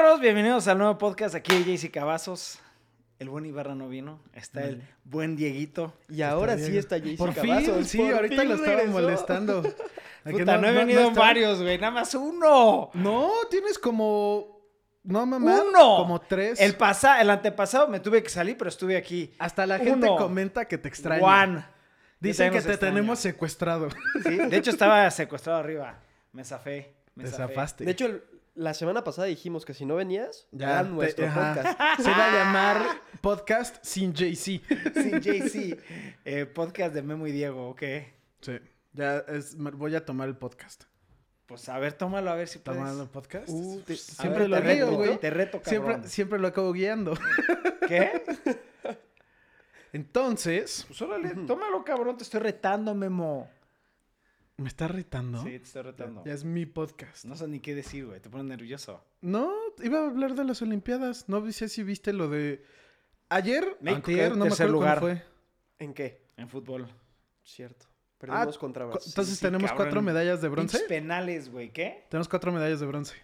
perros? Bienvenidos al nuevo podcast. Aquí JC Cavazos. El buen Ibarra no vino. Está el buen Dieguito. Y ahora sí está Jaycee Por fin, Cavazos. sí, por ahorita fin lo estaba regresó. molestando. ¿A que Puta, no, he venido en está? varios, güey. Nada más uno. No, tienes como. No, mamá. ¡Uno! Como tres. El, pasa, el antepasado me tuve que salir, pero estuve aquí. Hasta la gente Uno. comenta que te extraña. Juan. Dicen que te extraño. tenemos secuestrado. Sí, De hecho, estaba secuestrado arriba. Me zafé. Me Te zafé. zafaste. De hecho, el- la semana pasada dijimos que si no venías, Ya, te- nuestro ajá. podcast. Se va a llamar podcast sin JC. Sí, JC. Eh, podcast de Memo y Diego, ¿ok? Sí. Ya es, voy a tomar el podcast. Pues a ver, tómalo a ver si puedes. ¿Tomando el podcast? Uh, te- siempre ver, lo te guío, reto, güey. Te reto, cabrón. Siempre, siempre lo acabo guiando. ¿Qué? Entonces, Pues órale, tómalo, cabrón. Te estoy retando, Memo. ¿Me está retando? Sí, te estoy retando. Ya es mi podcast. No sé ni qué decir, güey. Te pones nervioso. No, iba a hablar de las Olimpiadas. No sé si viste lo de. Ayer, antier, no me acuerdo lugar. cuándo fue. ¿En qué? En fútbol. Cierto. Perdimos Ah, contra Co- Brasil. Entonces sí, tenemos cabrón. cuatro medallas de bronce. Pinches penales, güey. ¿Qué? Tenemos cuatro medallas de bronce.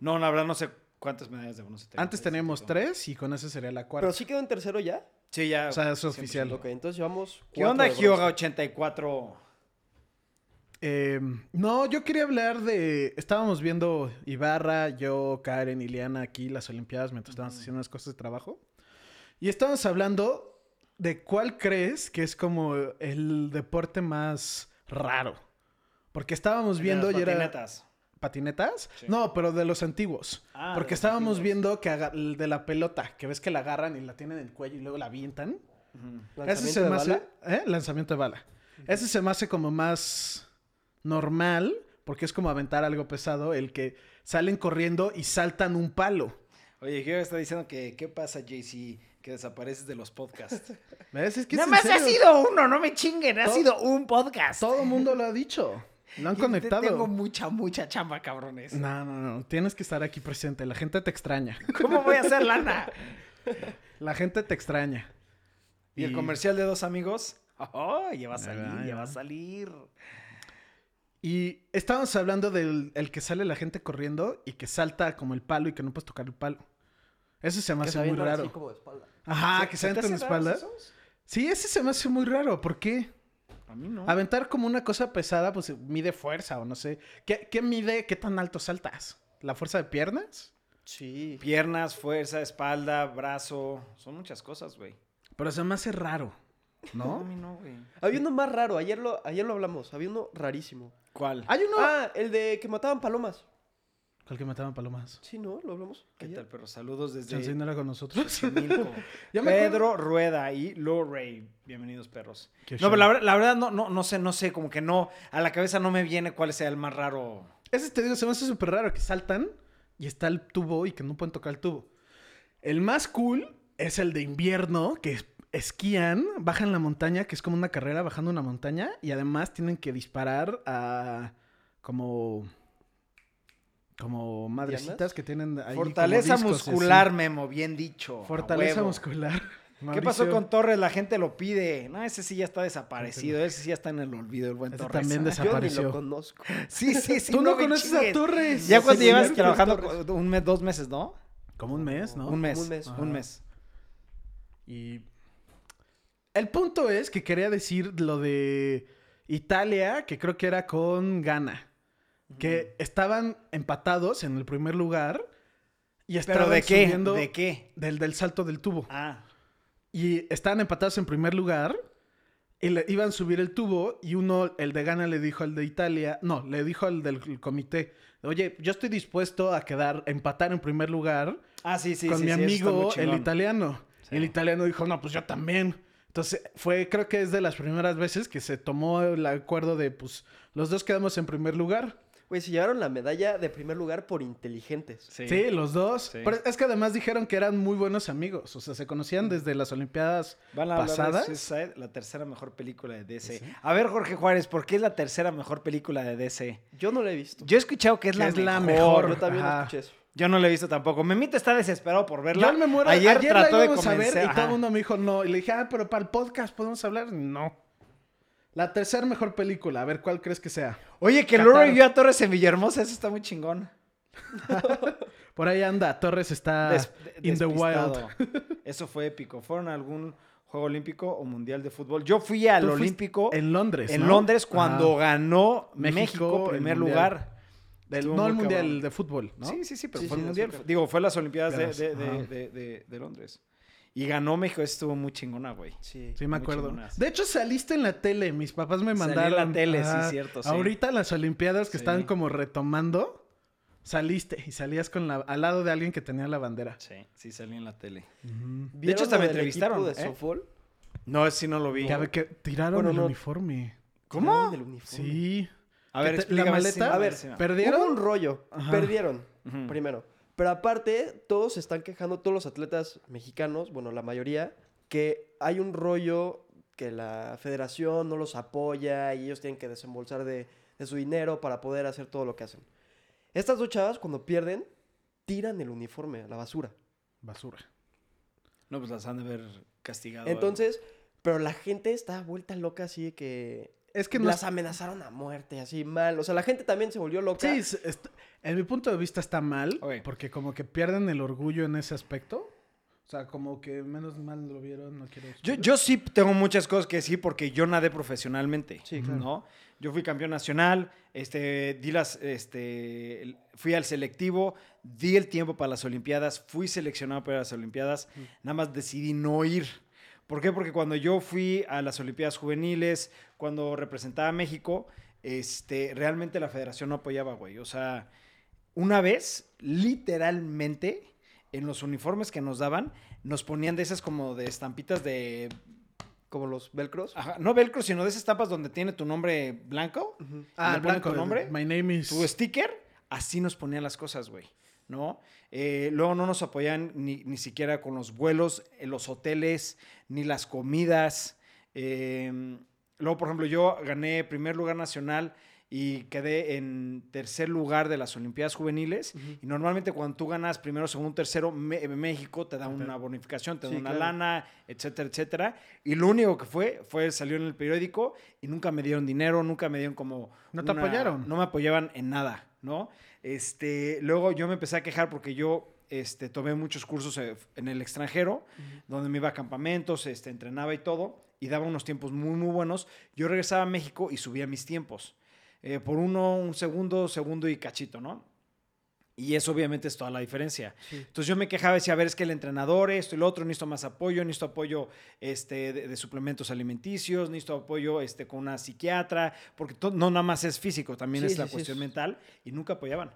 No, la verdad no sé cuántas medallas de bronce tenemos. Antes teníamos tres y con esa sería la cuarta. Pero sí quedó en tercero ya. Sí, ya. O sea, es 100%. oficial. Ok, entonces llevamos. ¿Qué onda, bronce. 84? Eh, no, yo quería hablar de. Estábamos viendo Ibarra, yo, Karen y Liana aquí las Olimpiadas mientras estábamos haciendo unas cosas de trabajo. Y estábamos hablando de cuál crees que es como el deporte más raro. Porque estábamos viendo y era. Patinetas. ¿Patinetas? Sí. No, pero de los antiguos. Ah, Porque estábamos antiguos. viendo que aga- de la pelota, que ves que la agarran y la tienen en el cuello y luego la avientan. Ujú. Ese ¿Lanzamiento se de me hace. bala? ¿eh? Lanzamiento de bala. Ese se me hace como más normal, porque es como aventar algo pesado, el que salen corriendo y saltan un palo. Oye, Hyoga está diciendo que ¿qué pasa, JC? Que desapareces de los podcasts. ¿Ves? Es que es Nada más ha sido uno, no me chinguen. Ha Todo- sido un podcast. Todo el mundo lo ha dicho. Lo han Y conectado. Tengo mucha, mucha chamba, cabrones. No, no, no. Tienes que estar aquí presente. La gente te extraña. ¿Cómo voy a hacer lana? La gente te extraña. ¿Y el comercial de dos amigos? Oh, ya va a Ya salir, ya ya va a salir. Y estábamos hablando del el que sale la gente corriendo y que salta como el palo y que no puedes tocar el palo. Eso se me hace muy avientan así raro. como de espalda. Ajá, que se ¿Se te aventan raros espalda. esos? Sí, ese se me hace muy raro. ¿Por qué? A mí no. Aventar como una cosa pesada, pues mide fuerza o no sé. ¿Qué, qué mide? ¿Qué tan alto saltas? ¿La fuerza de piernas? Sí. Piernas, fuerza, espalda, brazo. Son muchas cosas, güey. Pero se me hace raro, ¿no? mí no, güey. Había uno más raro. Ayer lo, ayer lo hablamos. Había uno rarísimo. ¿Cuál? Hay uno... Ah, el de que mataban palomas. ¿Cuál que mataban palomas? Sí, ¿no? Lo hablamos. ¿Qué ayer. tal, perro? Saludos ¿Chance desde no era con nosotros? Ya me. Pedro Rueda y Lorray. Bienvenidos, perros. Qué No, show. pero la, ver- la verdad no, no, no sé, no sé, como que no, a la cabeza no me viene cuál sea el más raro. Ese te digo, se me hace súper raro que saltan y está el tubo y que no pueden tocar el tubo. El más cool es el de invierno, que es- esquían, bajan la montaña, que es como una carrera bajando una montaña, y además tienen que disparar a como. como madrecitas que tienen ahí. Fortaleza discos muscular, así. Memo, bien dicho. a Fortaleza muscular. ¿Qué pasó con Torres? La gente lo pide. No, ese sí ya está desaparecido. Ese sí ya está en el olvido, el buen Ese Torres. también Yo ni desapareció. lo conozco. Sí, sí, sí. Tú no, conoces a chingues. Torres. Ya cuando Sí, llevas trabajando un mes, dos meses, ¿no? Como un mes, ¿no? Un mes. Un mes. Un mes. Y el punto es que quería decir lo de Italia, que creo que era con Ghana, que estaban empatados en el primer lugar y ¿Pero estaban de qué? subiendo ¿De qué? del del salto del tubo. Ah. Y estaban empatados en primer lugar y le iban a subir el tubo y uno, el de Ghana le dijo al de Italia, no, le dijo al del comité, oye, yo estoy dispuesto a quedar, empatar en primer lugar Ah, sí, sí, con sí, mi amigo, el italiano. Y el italiano dijo, no, pues yo también. Entonces, fue, creo que es de las primeras veces que se tomó el acuerdo de, pues, los dos quedamos en primer lugar. Güey, se llevaron la medalla de primer lugar por inteligentes. Sí, los dos. Sí. Pero es que además dijeron que eran muy buenos amigos. O sea, se conocían desde las Olimpiadas Van a hablar de pasadas. Suicide, la tercera mejor película de DC. A ver, Jorge Juárez, ¿por qué es la tercera mejor película de DC? Yo no la he visto. Yo he escuchado que es, Que la, es la mejor. mejor. Yo también Ajá. escuché eso. Yo no la he visto tampoco. Memito está desesperado por verla. Yo me muero. Ayer, Ayer, trató la de íbamos a ver convencer. y todo el mundo me dijo no. Y le dije, ah, pero para el podcast podemos hablar. No. La tercera mejor película. A ver, ¿cuál crees que sea? Oye, que. Laura y yo a Torres en Villahermosa, eso está muy chingón. Por ahí anda, Torres está Des- de- in the wild. Eso fue épico. ¿Fueron a algún juego olímpico o mundial de fútbol? Yo fui al olímpico en, En Londres, ¿no? Londres cuando ganó México, México, primer lugar. Del- no el mundial cabrón. de fútbol, ¿no? Sí, sí, sí, pero Sí, fue sí, el mundial. Digo, fue las Olimpiadas de, de- de- ajá. de- de- de Londres. Y ganó México, eso estuvo muy chingona, güey. Sí. Sí, me acuerdo. chingonas. De hecho, saliste en la tele. Mis papás me Salí en mandaron. la tele, sí, cierto, sí. Ahorita las Olimpiadas que Sí. estaban como retomando, saliste y salías con la, al lado de alguien que tenía la bandera. Sí, sí salí en la tele. Ujú. De hecho, ¿Vieron hasta me del entrevistaron, de ¿eh? softball? No, sí no lo vi. Ver, que tiraron Bueno, el no. uniforme. ¿Cómo? Tiraron del uniforme. Sí. A ver, te- la maleta- A ver, sí, ¿Perdieron? Hubo un rollo. Ajá. Perdieron, primero. Pero aparte, todos se están quejando, todos los atletas mexicanos, bueno, la mayoría, que hay un rollo que la federación no los apoya y ellos tienen que desembolsar de, de su dinero para poder hacer todo lo que hacen. Estas dos chavas, cuando pierden, tiran el uniforme a la basura. Basura. No, pues las han de haber castigado. Entonces, pero la gente está vuelta loca así de que Es que no. las amenazaron a muerte, así mal. O sea, la gente también se volvió loca. Sí, es- est- en mi punto de vista está mal, porque como que pierden el orgullo en ese aspecto. O sea, como que menos mal lo vieron, no quiero... Yo, yo sí tengo muchas cosas que decir porque yo nadé profesionalmente. Sí, claro. ¿no? Yo fui campeón nacional, este, di las, este, fui al selectivo, di el tiempo para las Olimpiadas, fui seleccionado para las Olimpiadas, nada más decidí no ir. ¿Por qué? Porque cuando yo fui a las Olimpiadas juveniles, cuando representaba a México, este, realmente la federación no apoyaba, güey. O sea, una vez, literalmente, en los uniformes que nos daban, nos ponían de esas como de estampitas de Como los velcros. Ajá, no velcro, sino de esas estampas donde tiene tu nombre blanco. Ujú. Ah, le el ponen blanco. tu nombre, My name is... Tu sticker, así nos ponían las cosas, güey. ¿No? Eh, luego no nos apoyan ni, ni siquiera con los vuelos, en los hoteles, ni las comidas. Eh, luego, por ejemplo, yo gané primer lugar nacional y quedé en tercer lugar de las Olimpiadas Juveniles. Y normalmente cuando tú ganas primero, segundo, tercero, Me- México te da una bonificación, te da Sí, una claro. lana, etcétera, etcétera. Y lo único que fue, fue salió en el periódico y nunca me dieron dinero, nunca me dieron como... ¿No te apoyaron? No me apoyaban en nada, ¿no? Este, luego yo me empecé a quejar porque yo este, tomé muchos cursos eh, en el extranjero, donde me iba a campamentos, este, entrenaba y todo, y daba unos tiempos muy, muy buenos. Yo regresaba a México y subía mis tiempos. Eh, por uno, un segundo, segundo y cachito, ¿no? Y eso obviamente es toda la diferencia. Entonces yo me quejaba y decía, a ver, es que el entrenador, esto y lo otro, necesito más apoyo, necesito apoyo este, de, de suplementos alimenticios, necesito apoyo este, con una psiquiatra, porque no nada más es físico, también Sí, es la sí, cuestión es- mental, y nunca apoyaban.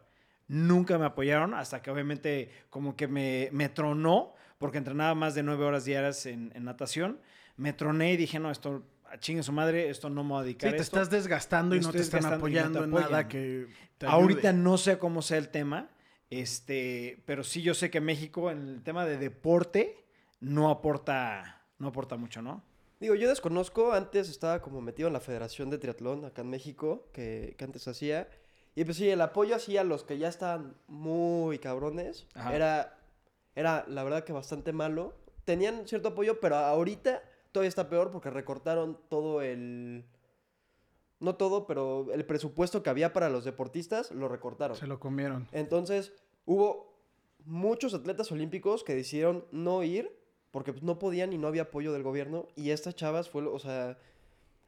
Nunca me apoyaron hasta que obviamente como que me, me tronó, porque entrenaba más de nueve horas diarias en, en natación, me troné y dije, no, esto, a chingue su madre, esto no me voy a dedicar Sí, a te esto. estás desgastando y no te están no te apoyando en nada que te Ahorita ayude. no sé cómo sea el tema, este, pero sí yo sé que México en el tema de deporte no aporta, no aporta mucho, ¿no? Digo, yo desconozco, antes estaba como metido en la Federación de Triatlón acá en México, que, que antes hacía. Y pues sí, el apoyo así a los que ya estaban muy cabrones Ajá. era, era la verdad que bastante malo. Tenían cierto apoyo, pero ahorita todavía está peor porque recortaron todo el... No todo, pero el presupuesto que había para los deportistas lo recortaron. Se lo comieron. Entonces, hubo muchos atletas olímpicos que decidieron no ir porque pues, no podían y no había apoyo del gobierno. Y estas chavas fue, lo- o sea,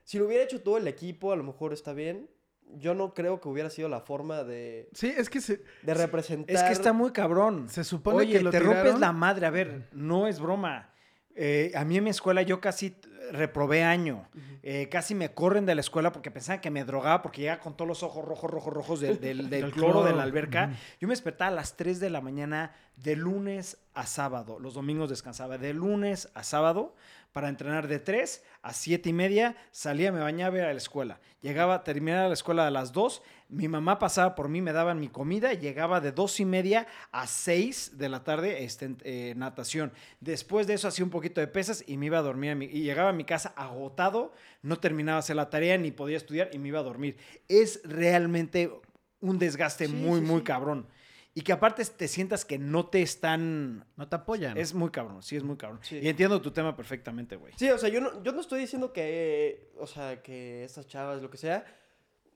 si lo hubiera hecho todo el equipo, a lo mejor está bien. Yo no creo que hubiera sido la forma de, Sí, es que se, de representar. Es que está muy cabrón. se supone Oye, que lo te rompes tiraron. la madre. A ver, no es broma. Eh, a mí en mi escuela yo casi reprobé año. Eh, casi me corren de la escuela porque pensaban que me drogaba porque llegaba con todos los ojos rojos, rojos, rojos del, del- del Del cloro de la alberca. Yo me despertaba a las 3 de la mañana de lunes a sábado. Los domingos descansaba de lunes a sábado para entrenar de 3 a 7 y media. Salía, me bañaba, iba a la escuela. Llegaba, terminaba la escuela a las 2. Mi mamá pasaba por mí, me daban mi comida. Llegaba de 2 y media a 6 de la tarde este, eh, natación. Después de eso hacía un poquito de pesas y me iba a dormir. a mi- y llegaba a mi casa agotado. No terminaba hacer la tarea ni podía estudiar y me iba a dormir. Es realmente un desgaste Sí, muy, sí, muy sí. cabrón. Y que aparte te sientas que no te están... No te apoyan. Es muy cabrón, sí es muy cabrón. Sí. Y entiendo tu tema perfectamente, güey. Sí, o sea, yo no, yo no estoy diciendo que, o sea, que estas chavas, lo que sea,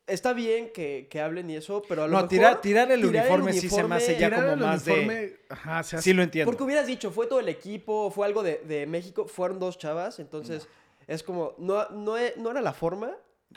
está bien que, que hablen y eso, pero a lo No, mejor... tirar, tirar el tirar el uniforme sí se me hace ya como el más uniforme, de... Ajá, se hace- Sí lo entiendo. Porque hubieras dicho, fue todo el equipo, fue algo de, de México, fueron dos chavas, entonces es como, no, no, no era la forma.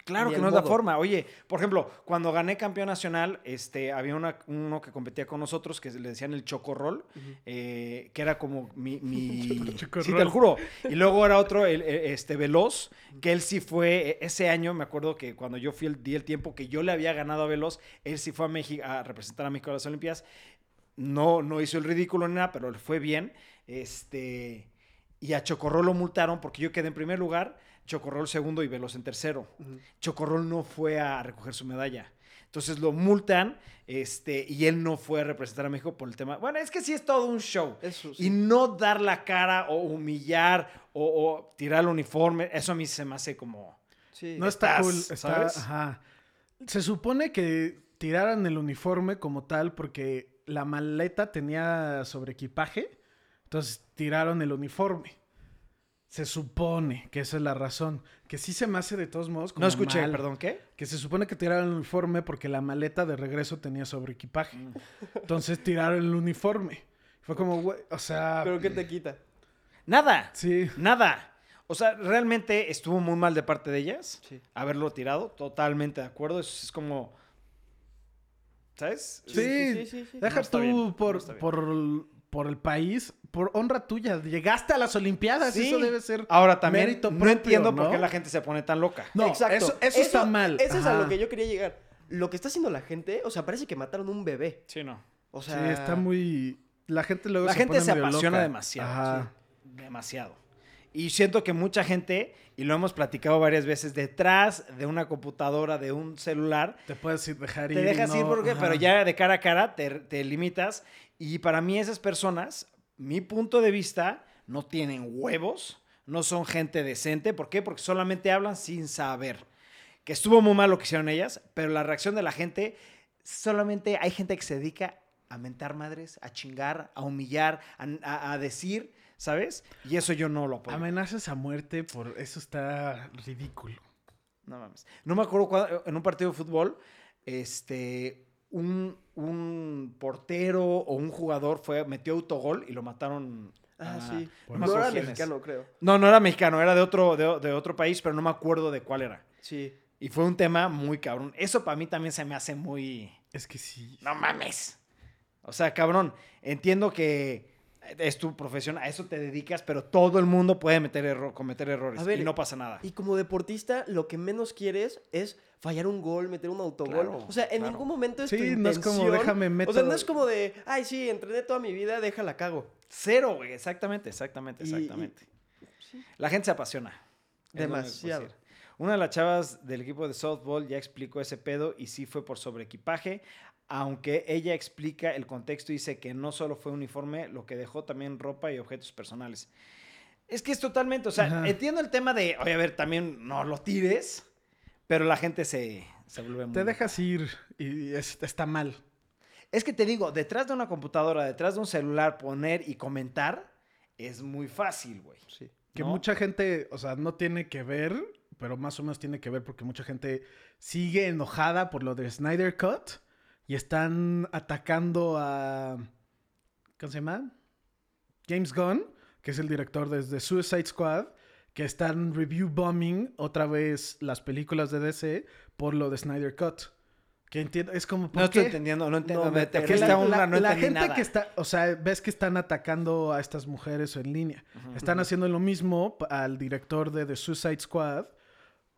Claro que no es la modo. forma. Oye, por ejemplo, cuando gané campeón nacional, este, había una- uno que competía con nosotros que le decían el chocorrol, eh, que era como mi... mi... Sí, te lo juro. Y luego era otro, el, el- este, Veloz, que él sí fue, e- ese año me acuerdo que cuando yo fui, el, di el tiempo que yo le había ganado a Veloz, él sí fue a México, a representar a México a las Olimpiadas. No, no hizo el ridículo ni nada, pero le fue bien. Este, y a Chocorrol lo multaron porque yo quedé en primer lugar, Chocorrol segundo y Veloz en tercero. Chocorrol no fue a recoger su medalla. Entonces lo multan este, y él no fue a representar a México por el tema. Bueno, es que sí es todo un show. Eso sí. Y no dar la cara o humillar o, o tirar el uniforme, eso a mí se me hace como... Sí. No está estás, cool. Está, ¿sabes? ajá. Se supone que tiraran el uniforme como tal porque la maleta tenía sobre equipaje. Entonces tiraron el uniforme. Se supone que esa es la razón. Que sí se me hace de todos modos como No escuché, mal. perdón, ¿qué? Que se supone que tiraron el uniforme porque la maleta de regreso tenía sobre equipaje. Mm. Entonces tiraron el uniforme. Fue como, güey, o sea... Pero ¿qué te quita? Nada. Sí. Nada. O sea, realmente estuvo muy mal de parte de ellas Sí. haberlo tirado. Totalmente de acuerdo. Eso es como. ¿Sabes? Sí, sí, sí, sí. deja No tú por, por, por el país, por honra tuya. Llegaste a las Olimpiadas, Sí. eso debe ser. Ahora también mérito no entiendo por qué la gente se pone tan loca. No, Exacto. eso, eso está mal. Eso es a lo que yo quería llegar. Lo que está haciendo la gente, o sea, parece que mataron un bebé. Sí, no. O Sí, sea, está muy. La gente luego La se gente pone se medio apasiona loca. demasiado. Ajá. Demasiado. Y siento que mucha gente, y lo hemos platicado varias veces, detrás de una computadora, de un celular, Te puedes ir- dejar ir. te dejas no- ir porque, ajá. pero ya de cara a cara te, te limitas. Y para mí esas personas, mi punto de vista, no tienen huevos, no son gente decente. ¿Por qué? Porque solamente hablan sin saber. Que estuvo muy mal lo que hicieron ellas, pero la reacción de la gente, solamente hay gente que se dedica a mentar madres, a chingar, a humillar, a, a- a decir, ¿sabes? Y eso yo no lo apoyo. Amenazas a muerte, por eso está ridículo. No mames. No me acuerdo cuándo, en un partido de fútbol, este, un, un portero o un jugador fue, metió autogol y lo mataron. Ah, a- sí. no, No era mexicano, creo. No, no era mexicano, era de otro, de, de otro país, pero no me acuerdo de cuál era. Sí. Y fue un tema muy cabrón. Eso para mí también se me hace muy... Es que sí. No mames. O sea, cabrón, entiendo que es tu profesión, a eso te dedicas, pero todo el mundo puede meter erro- cometer errores A ver, y no pasa nada. Y como deportista, lo que menos quieres es fallar un gol, meter un autogol. Claro, o sea, en claro. ningún momento es Sí, tu no es como, déjame, O sea, meto- no es como de, ay, sí, entrené toda mi vida, déjala cago. Cero, güey, exactamente, exactamente, Y- y- exactamente. Sí. La gente se apasiona. Demasiado. Una de las chavas del equipo de softball ya explicó ese pedo y sí fue por sobreequipaje, aunque ella explica el contexto y dice que no solo fue uniforme, lo que dejó también ropa y objetos personales. Es que es totalmente, o sea, Ajá. entiendo el tema de, oye, a ver, también no lo tires, pero la gente se, se vuelve muy... Te dejas ir y es- está mal. Es que te digo, detrás de una computadora, detrás de un celular, poner y comentar es muy fácil, güey. Sí. Que ¿no? mucha gente, o sea, no tiene que ver, pero más o menos tiene que ver porque mucha gente sigue enojada por lo de Snyder Cut y están atacando a. ¿Cómo se llama? James Gunn, que es el director desde Suicide Squad, que están review bombing otra vez las películas de DC por lo de Snyder Cut. Que entiendo, es como. ¿por No estoy entendiendo, no entiendo. No, me- me te perdí. fuiste la, a una, la- no la entendí gente nada. que está, o sea, ves que están atacando a estas mujeres en línea. Están haciendo lo mismo al director de The Suicide Squad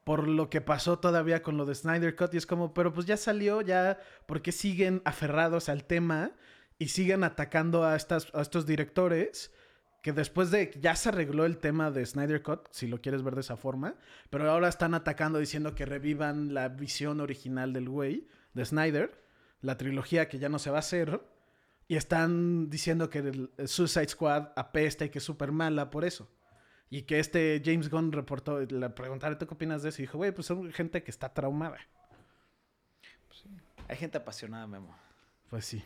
por lo que pasó todavía con lo de Snyder Cut y es como, pero pues ya salió, ya, ¿por qué siguen aferrados al tema y siguen atacando a, estas, a estos directores? Que después de que ya se arregló el tema de Snyder Cut, si lo quieres ver de esa forma, pero ahora están atacando diciendo que revivan la visión original del güey, de Snyder, la trilogía que ya no se va a hacer, y están diciendo que el, Suicide Squad apesta y que es súper mala por eso. Y que este James Gunn reportó, le preguntaron, ¿tú qué opinas de eso? Y dijo, güey, pues son gente que está traumada. Hay gente apasionada, Memo. Pues sí.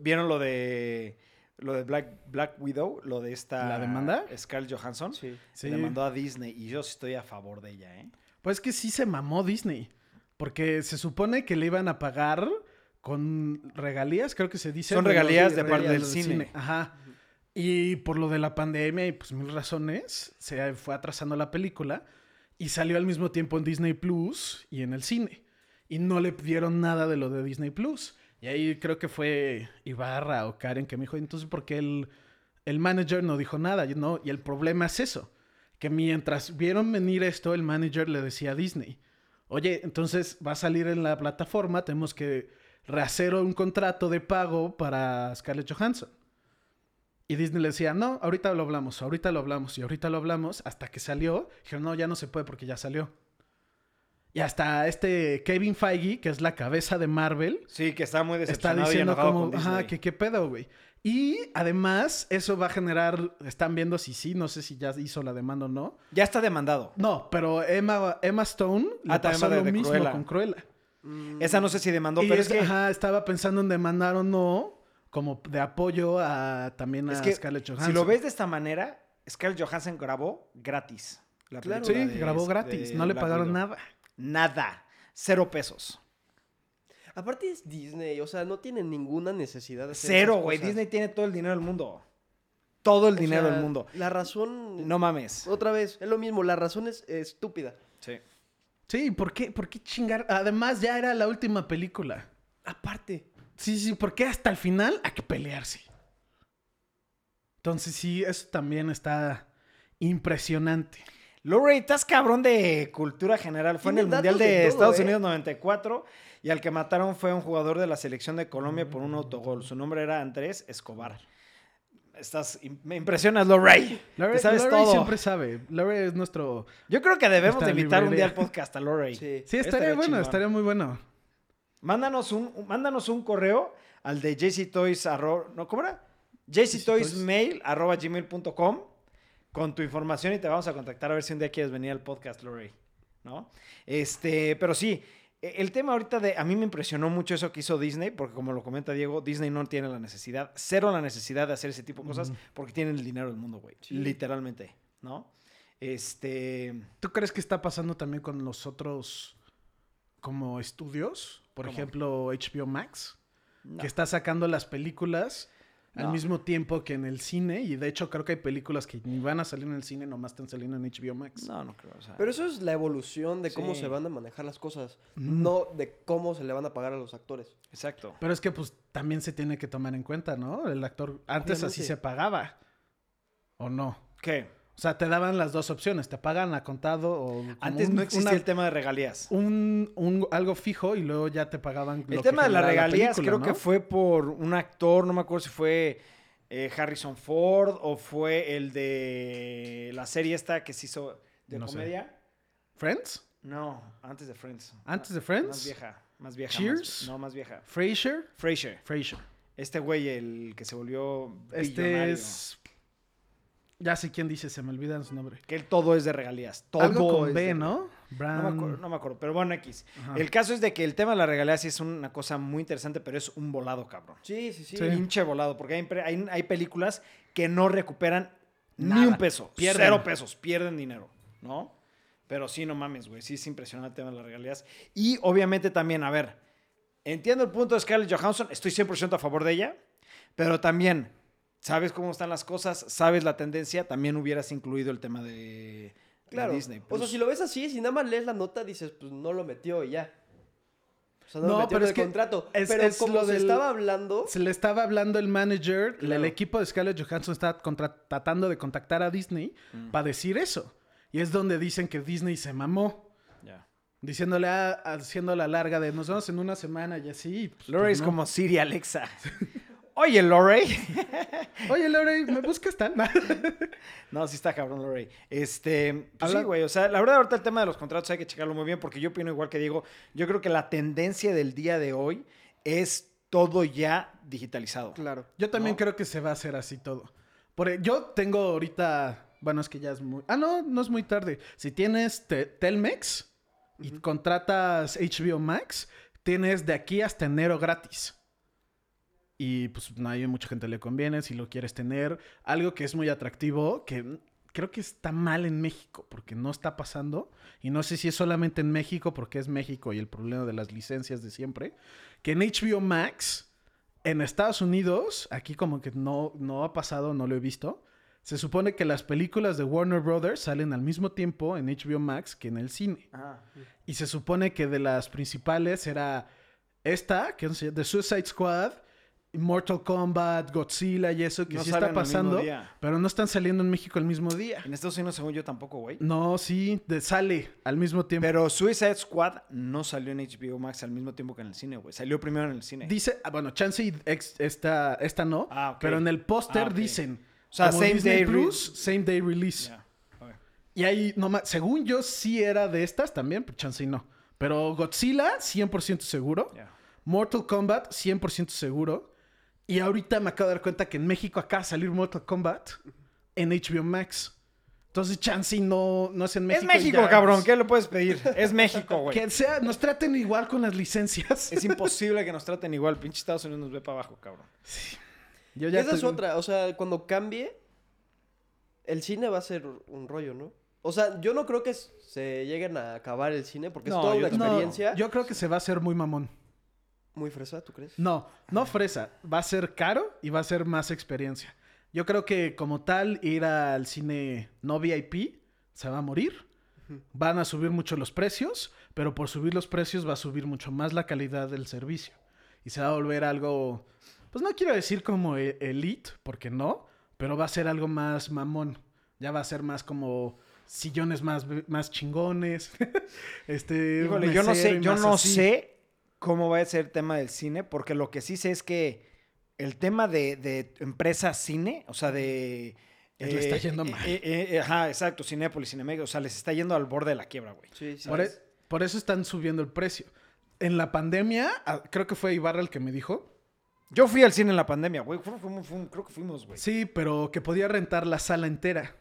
¿Vieron lo de lo de Black, Black Widow? Lo de esta... ¿La demanda? Scarlett Johansson. Sí. Sí. Le mandó a Disney y yo sí estoy a favor de ella, ¿eh? Pues que sí se mamó Disney. Porque se supone que le iban a pagar con regalías, creo que se dice. Son regalías de parte del cine. Ajá. Y por lo de la pandemia y pues mil razones, se fue atrasando la película y salió al mismo tiempo en Disney Plus y en el cine. Y no le dieron nada de lo de Disney Plus. Y ahí creo que fue Ibarra o Karen que me dijo, entonces, ¿por qué el, el manager no dijo nada? No, y el problema es eso, que mientras vieron venir esto, el manager le decía a Disney, oye, entonces va a salir en la plataforma, tenemos que rehacer un contrato de pago para Scarlett Johansson. Y Disney le decía, no, ahorita lo hablamos, ahorita lo hablamos y ahorita lo hablamos, hasta que salió, dijeron, no, ya no se puede porque ya salió. Y hasta este Kevin Feige, que es la cabeza de Marvel, Sí, que está muy está decepcionado y diciendo enojado como, con ajá, Disney. que qué pedo, güey. Y además, eso va a generar, están viendo si sí, no sé si ya hizo la demanda o no. Ya está demandado. No, pero Emma, Emma Stone le Ah, también pasó lo de mismo Cruella. con Cruella. Esa no sé si demandó, y pero es- es que... ajá, estaba pensando en demandar o no, como de apoyo a también a Es que Scarlett Johansson. si lo ves de esta manera, Scarlett Johansson grabó gratis. La Claro. Sí, de- grabó gratis, no le pagaron nada. Nada. Cero pesos. Aparte es Disney, o sea, no tienen ninguna necesidad de hacer Cero, güey. Disney tiene todo el dinero del mundo. Todo el O dinero sea, del mundo. La razón... No mames. Otra vez, es lo mismo, la razón es estúpida. Sí. Sí, ¿por qué, ¿por qué chingar? Además, ya era la última película. Aparte. Sí, sí, porque hasta el final hay que pelearse. Entonces, sí, eso también está impresionante. Lorray, estás cabrón de cultura general. Fue en el Mundial de, todo, Estados ¿eh? Unidos 94 y al que mataron fue un jugador de la selección de Colombia por un autogol. Su nombre era Andrés Escobar. Estás, me impresionas, Lorray. Lore, Te sabes Lore todo. siempre sabe. Lore es nuestro... Yo creo que debemos de invitar un día al podcast a Lorray. Sí. Sí, estaría Estaría bueno, chingón. estaría muy bueno. Mándanos un, mándanos un correo al de jctoys ¿no? ¿Cómo era? Con tu información y te vamos a contactar a ver si un día quieres venir al podcast, Lorray. ¿No? Este, pero sí, e- el tema ahorita de. A mí me impresionó mucho eso que hizo Disney, porque como lo comenta Diego, Disney no tiene la necesidad, cero la necesidad de hacer ese tipo de cosas, porque tienen el dinero del mundo, güey. Sí. Literalmente, ¿no? Este. ¿Tú crees que está pasando también con los otros como estudios? Por ¿Cómo? ejemplo, HBO Max, no. que está sacando las películas al No. mismo tiempo que en el cine. Y de hecho creo que hay películas que ni van a salir en el cine, nomás están saliendo en HBO Max. No, no creo. o sea, Pero eso es la evolución de cómo Sí. se van a manejar las cosas, no de cómo se le van a pagar a los actores. Exacto. Pero es que pues también se tiene que tomar en cuenta, ¿no? El actor antes así se pagaba. ¿O no? ¿Qué? O sea, te daban las dos opciones, te pagan a contado o Antes un- no existía una- el tema de regalías. un, un- algo fijo y luego ya te pagaban El lo que tema de las la regalías película, creo ¿no? que fue por un actor, no me acuerdo si fue eh, Harrison Ford o fue el de la serie esta que se hizo de No sé. comedia. Friends, No, antes de Friends. antes de Más Friends, vieja, más vieja. Cheers. más- no, más vieja. Frasier, Frasier. Frasier. Este güey, el que se volvió Este es ya sé quién dice, se me olvida su nombre. Que él todo es de regalías. Todo Algo con es B, de- ¿no? No me, acuerdo, no me acuerdo, pero bueno, X. Ajá. El caso es de que el tema de las regalías sí es una cosa muy interesante, pero es un volado, cabrón. Sí, sí, sí. Sí. pinche volado, porque hay, hay, hay películas que no recuperan ni un peso, Pierden. cero pesos, pierden dinero, ¿no? Pero sí, no mames, güey, sí es impresionante el tema de las regalías. Y obviamente también, a ver, entiendo el punto de Scarlett Johansson, estoy 100% a favor de ella, pero también, sabes cómo están las cosas, sabes la tendencia, también hubieras incluido el tema de, de Claro. Disney. O sea, Plus. si lo ves así, si nada más lees la nota, dices, pues no lo metió y ya. O sea, no, No, lo metió pero en es el que contrato. es- pero es como lo se del- estaba hablando, Se le estaba hablando el manager, Claro. el equipo de Scarlett Johansson estaba contra- tratando de contactar a Disney Mm. para decir eso. Y es donde dicen que Disney se mamó. Ya. Diciéndole, a, haciendo la larga de nos vemos en una semana y así. pues, pues, es no. como Siri Alexa. Oye, Lorey. Oye, Lorey, ¿me buscas tal? No, sí está cabrón, Lorey. Este, pues sí, güey. O sea, la verdad, ahorita el tema de los contratos hay que checarlo muy bien porque yo opino igual que Diego. Yo creo que la tendencia del día de hoy es todo ya digitalizado. claro. Yo también ¿No? creo que se va a hacer así todo. Por, e- yo tengo ahorita, bueno, es que ya es muy... Ah, no, no es muy tarde. Si tienes te- Telmex y contratas HBO Max, tienes de aquí hasta enero gratis. Y pues no hay mucha gente le conviene si lo quieres tener. Algo que es muy atractivo, que creo que está mal en México porque no está pasando. Y no sé si es solamente en México porque es México y el problema de las licencias de siempre. Que en HBO Max, en Estados Unidos, aquí como que no, no ha pasado, no lo he visto. Se supone que las películas de Warner Brothers salen al mismo tiempo en HBO Max que en el cine. Y se supone que de las principales era esta, que es The Suicide Squad, Mortal Kombat, Godzilla y eso, que No sí está pasando, pero no están saliendo en México el mismo día. En Estados Unidos, según yo, tampoco, güey. No, sí, de- sale al mismo tiempo. Pero Suicide Squad no salió en HBO Max al mismo tiempo que en el cine, güey. Salió primero en el cine. Dice, ah, bueno, Chance y ex- esta, esta no, Ah, pero en el póster Ah, dicen, O sea, same Disney day Plus, same day release. Y ahí, nomás, según yo, sí era de estas también, pero Chance y no. Pero Godzilla, 100% seguro. Mortal Kombat, 100% seguro. Y ahorita me acabo de dar cuenta que en México acaba de salir Mortal Kombat en HBO Max. Entonces, Chance y no, no es en México. es México, ya, cabrón. ¿Qué le puedes pedir? Es México, güey. Que sea, nos traten igual con las licencias. Es imposible que nos traten igual. Pinche Estados Unidos nos ve para abajo, cabrón. Yo Y esa es otra, o sea, cuando cambie, el cine va a ser un rollo, ¿no? O sea, yo no creo que se lleguen a acabar el cine porque No, es toda una tampoco. No, experiencia yo creo que se va a hacer muy mamón. Muy fresa, ¿tú crees? No, no fresa. Va a ser caro y va a ser más experiencia. Yo creo que como tal ir al cine no VIP se va a morir. Van a subir mucho los precios, pero por subir los precios va a subir mucho más la calidad del servicio. Y se va a volver algo, pues no quiero decir como e- elite, porque no, pero va a ser algo más mamón. Ya va a ser más como sillones más, más chingones. este, Híjole, yo no sé, yo no así. sé cómo va a ser el tema del cine, porque lo que sí sé es que el tema de, de empresa cine, o sea, de... Le está yendo mal. eh, eh, ajá, exacto, Cinépolis, Cinemex, o sea, les está yendo al borde de la quiebra, güey. Sí, sí. Por, e- por eso están subiendo el precio. En la pandemia, creo que fue Ibarra el que me dijo. Yo fui al cine en la pandemia, güey. Creo que fuimos, güey. Sí, pero que podía rentar la sala entera.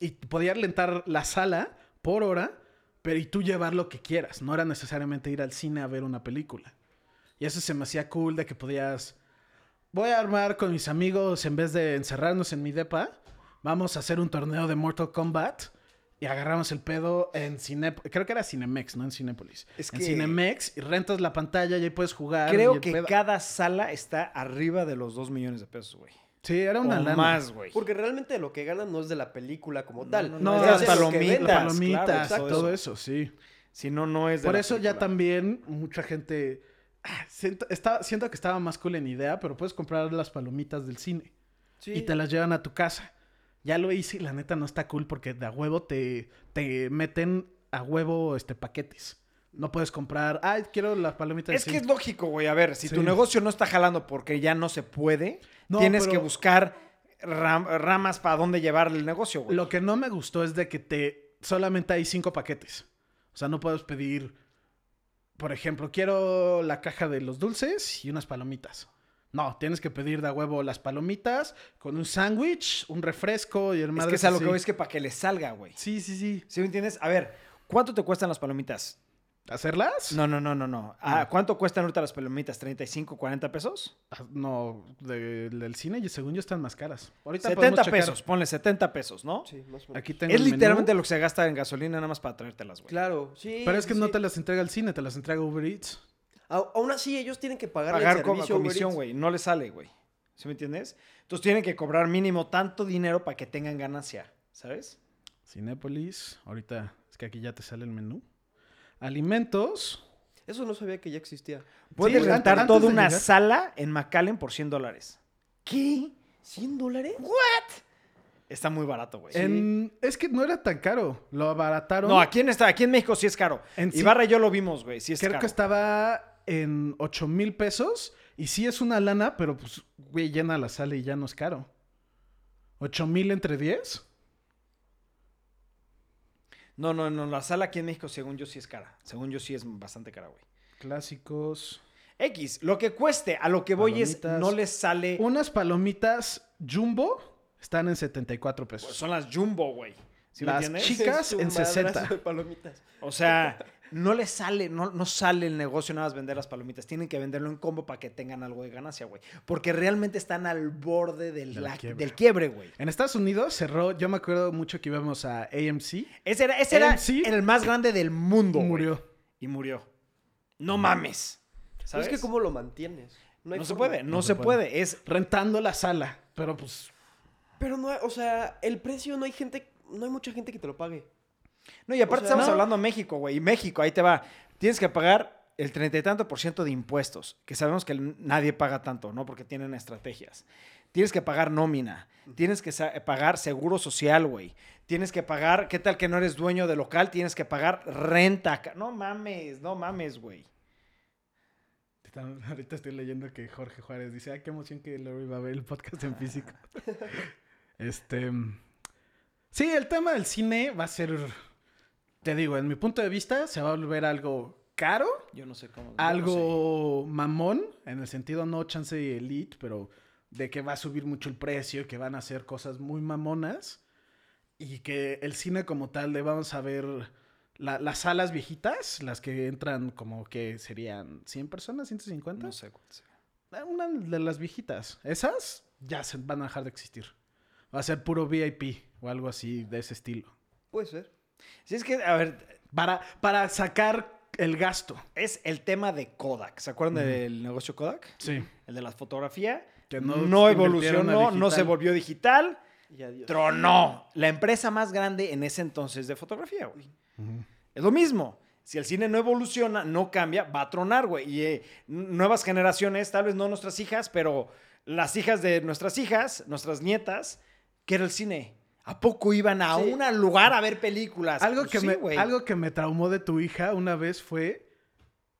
Y podía rentar la sala por hora, pero y tú llevar lo que quieras. No era necesariamente ir al cine a ver una película. Y eso se me hacía cool de que podías... Voy a armar con mis amigos, en vez de encerrarnos en mi depa, vamos a hacer un torneo de Mortal Kombat. Y agarramos el pedo en Cine... Creo que era Cinemex, no en Cinépolis. Es en que- Cinemex y rentas la pantalla y ahí puedes jugar. Creo que pedo- cada sala está arriba de los 2 millones de pesos, güey. Sí, era una o lana. más, güey. Porque realmente lo que ganan no es de la película como tal. no, No, es es de las de lo palomitas. palomitas, claro, exacto. todo eso, sí. Si no, no es de Por la eso ya también mucha gente... ah, Siento, está- siento que estaba más cool en idea, pero puedes comprar las palomitas del cine Sí. y te las llevan a tu casa. Ya lo hice y la neta no está cool porque de a huevo te, te meten a huevo este paquetes. No puedes comprar, ay, quiero las palomitas Es que es cine". lógico, güey. A ver, si Sí. tu negocio no está jalando porque ya no se puede, No, tienes pero- que buscar ram- ramas para dónde llevar el negocio, güey. Lo que no me gustó es de que te solamente hay cinco paquetes. O sea, no puedes pedir, por ejemplo, quiero la caja de los dulces y unas palomitas. No, tienes que pedir de a huevo las palomitas con un sándwich, un refresco y el Es madre que es a lo así. que voy, es que para que le salga, güey. Sí, sí, sí. ¿Sí me entiendes? A ver, ¿cuánto te cuestan las palomitas? ¿Hacerlas? No, no, no, no, no. Ah, ¿Cuánto cuestan ahorita las palomitas? ¿35, 40 pesos? Ah, No, de- del cine y según yo están más caras. Ahorita 70 podemos checar. pesos, ponle 70 pesos, ¿no? Sí, más o menos. Aquí tengo Es menú, literalmente lo que se gasta en gasolina nada más para traértelas, güey. Claro, sí. Pero es que sí, no te las entrega el cine, te las entrega Uber Eats. A- Aún así, ellos tienen que pagar Pagar el como servicio Uber comisión, güey. No le sale, güey. ¿Sí me entiendes? Entonces tienen que cobrar mínimo tanto dinero para que tengan ganancia, ¿sabes? Cinépolis, ahorita es que aquí ya te sale el menú. Alimentos, Eso no sabía que ya existía. Puedes Sí, rentar toda una llegar. sala en McAllen por 100 dólares. ¿Qué? ¿100 dólares? Está muy barato, güey. En- Es que no era tan caro. Lo abarataron. No, aquí en, esta, aquí en México sí es caro. En sí- Ibarra y yo lo vimos, güey. Sí es Creo caro. que estaba en 8 mil pesos. Y sí es una lana, pero pues, güey, llena la sala y ya no es caro. ¿8 mil entre 10? No, no, no. La sala aquí en México, según yo, sí es cara. Según yo, sí es bastante cara, güey. Clásicos. X, lo que cueste, a lo que voy es, no les sale. Unas palomitas jumbo están en 74 pesos. Pues son las jumbo, güey. ¿Sí me Las chicas en madrazo 60. de palomitas. O sea, no les sale, no, no sale el negocio nada más vender las palomitas. Tienen que venderlo en combo para que tengan algo de ganancia, güey. Porque realmente están al borde del, De la quiebra. del quiebre, güey. En Estados Unidos cerró, yo me acuerdo mucho que íbamos a AMC. Ese era, ese era el más grande del mundo. Murió. Y murió. No mames. Pero ¿Sabes? es que cómo lo mantienes. No, se puede, no, No se se puede. puede. Es Rentando la sala. Pero pues. Pero no, o sea, el precio no hay gente, no hay mucha gente que te lo pague. No, y aparte O sea, estamos no. hablando de México, güey. Y México, ahí te va. Tienes que pagar el treinta y tanto por ciento de impuestos, que sabemos que nadie paga tanto, ¿no? Porque tienen estrategias. Tienes que pagar nómina. Tienes que sa- pagar seguro social, güey. Tienes que pagar, ¿qué tal que no eres dueño de local? Tienes que pagar renta. No mames, no mames, güey. Ahorita estoy leyendo que Jorge Juárez dice, ay, qué emoción que Lori va a ver el podcast en físico. este... Sí, el tema del cine va a ser, te digo, en mi punto de vista, se va a volver algo caro, Yo no sé cómo. yo no algo mamón, en el sentido no chance elite, pero de que va a subir mucho el precio, que van a hacer cosas muy mamonas y que el cine como tal le vamos a ver la- las salas viejitas, las que entran como que serían 100 personas, sé. 150. No sé. sea. Eh, Una de las viejitas. Esas ya se van a dejar de existir. Va a ser puro VIP o algo así de ese estilo. Puede ser. Sí, es que, a ver, Para, para sacar el gasto. es el tema de Kodak. ¿Se acuerdan del negocio Kodak? Sí. El de la fotografía. Que no, no evolucionó, no se volvió digital. Y adiós. Tronó. La empresa más grande en ese entonces de fotografía, güey. Es lo mismo. Si el cine no evoluciona, no cambia, va a tronar, güey. Y eh, nuevas generaciones, tal vez no nuestras hijas, pero las hijas de nuestras hijas, nuestras nietas, ¿qué era el cine? ¿A poco iban a Sí. un lugar a ver películas? Algo, Pues que sí, me, algo que me traumó de tu hija una vez fue.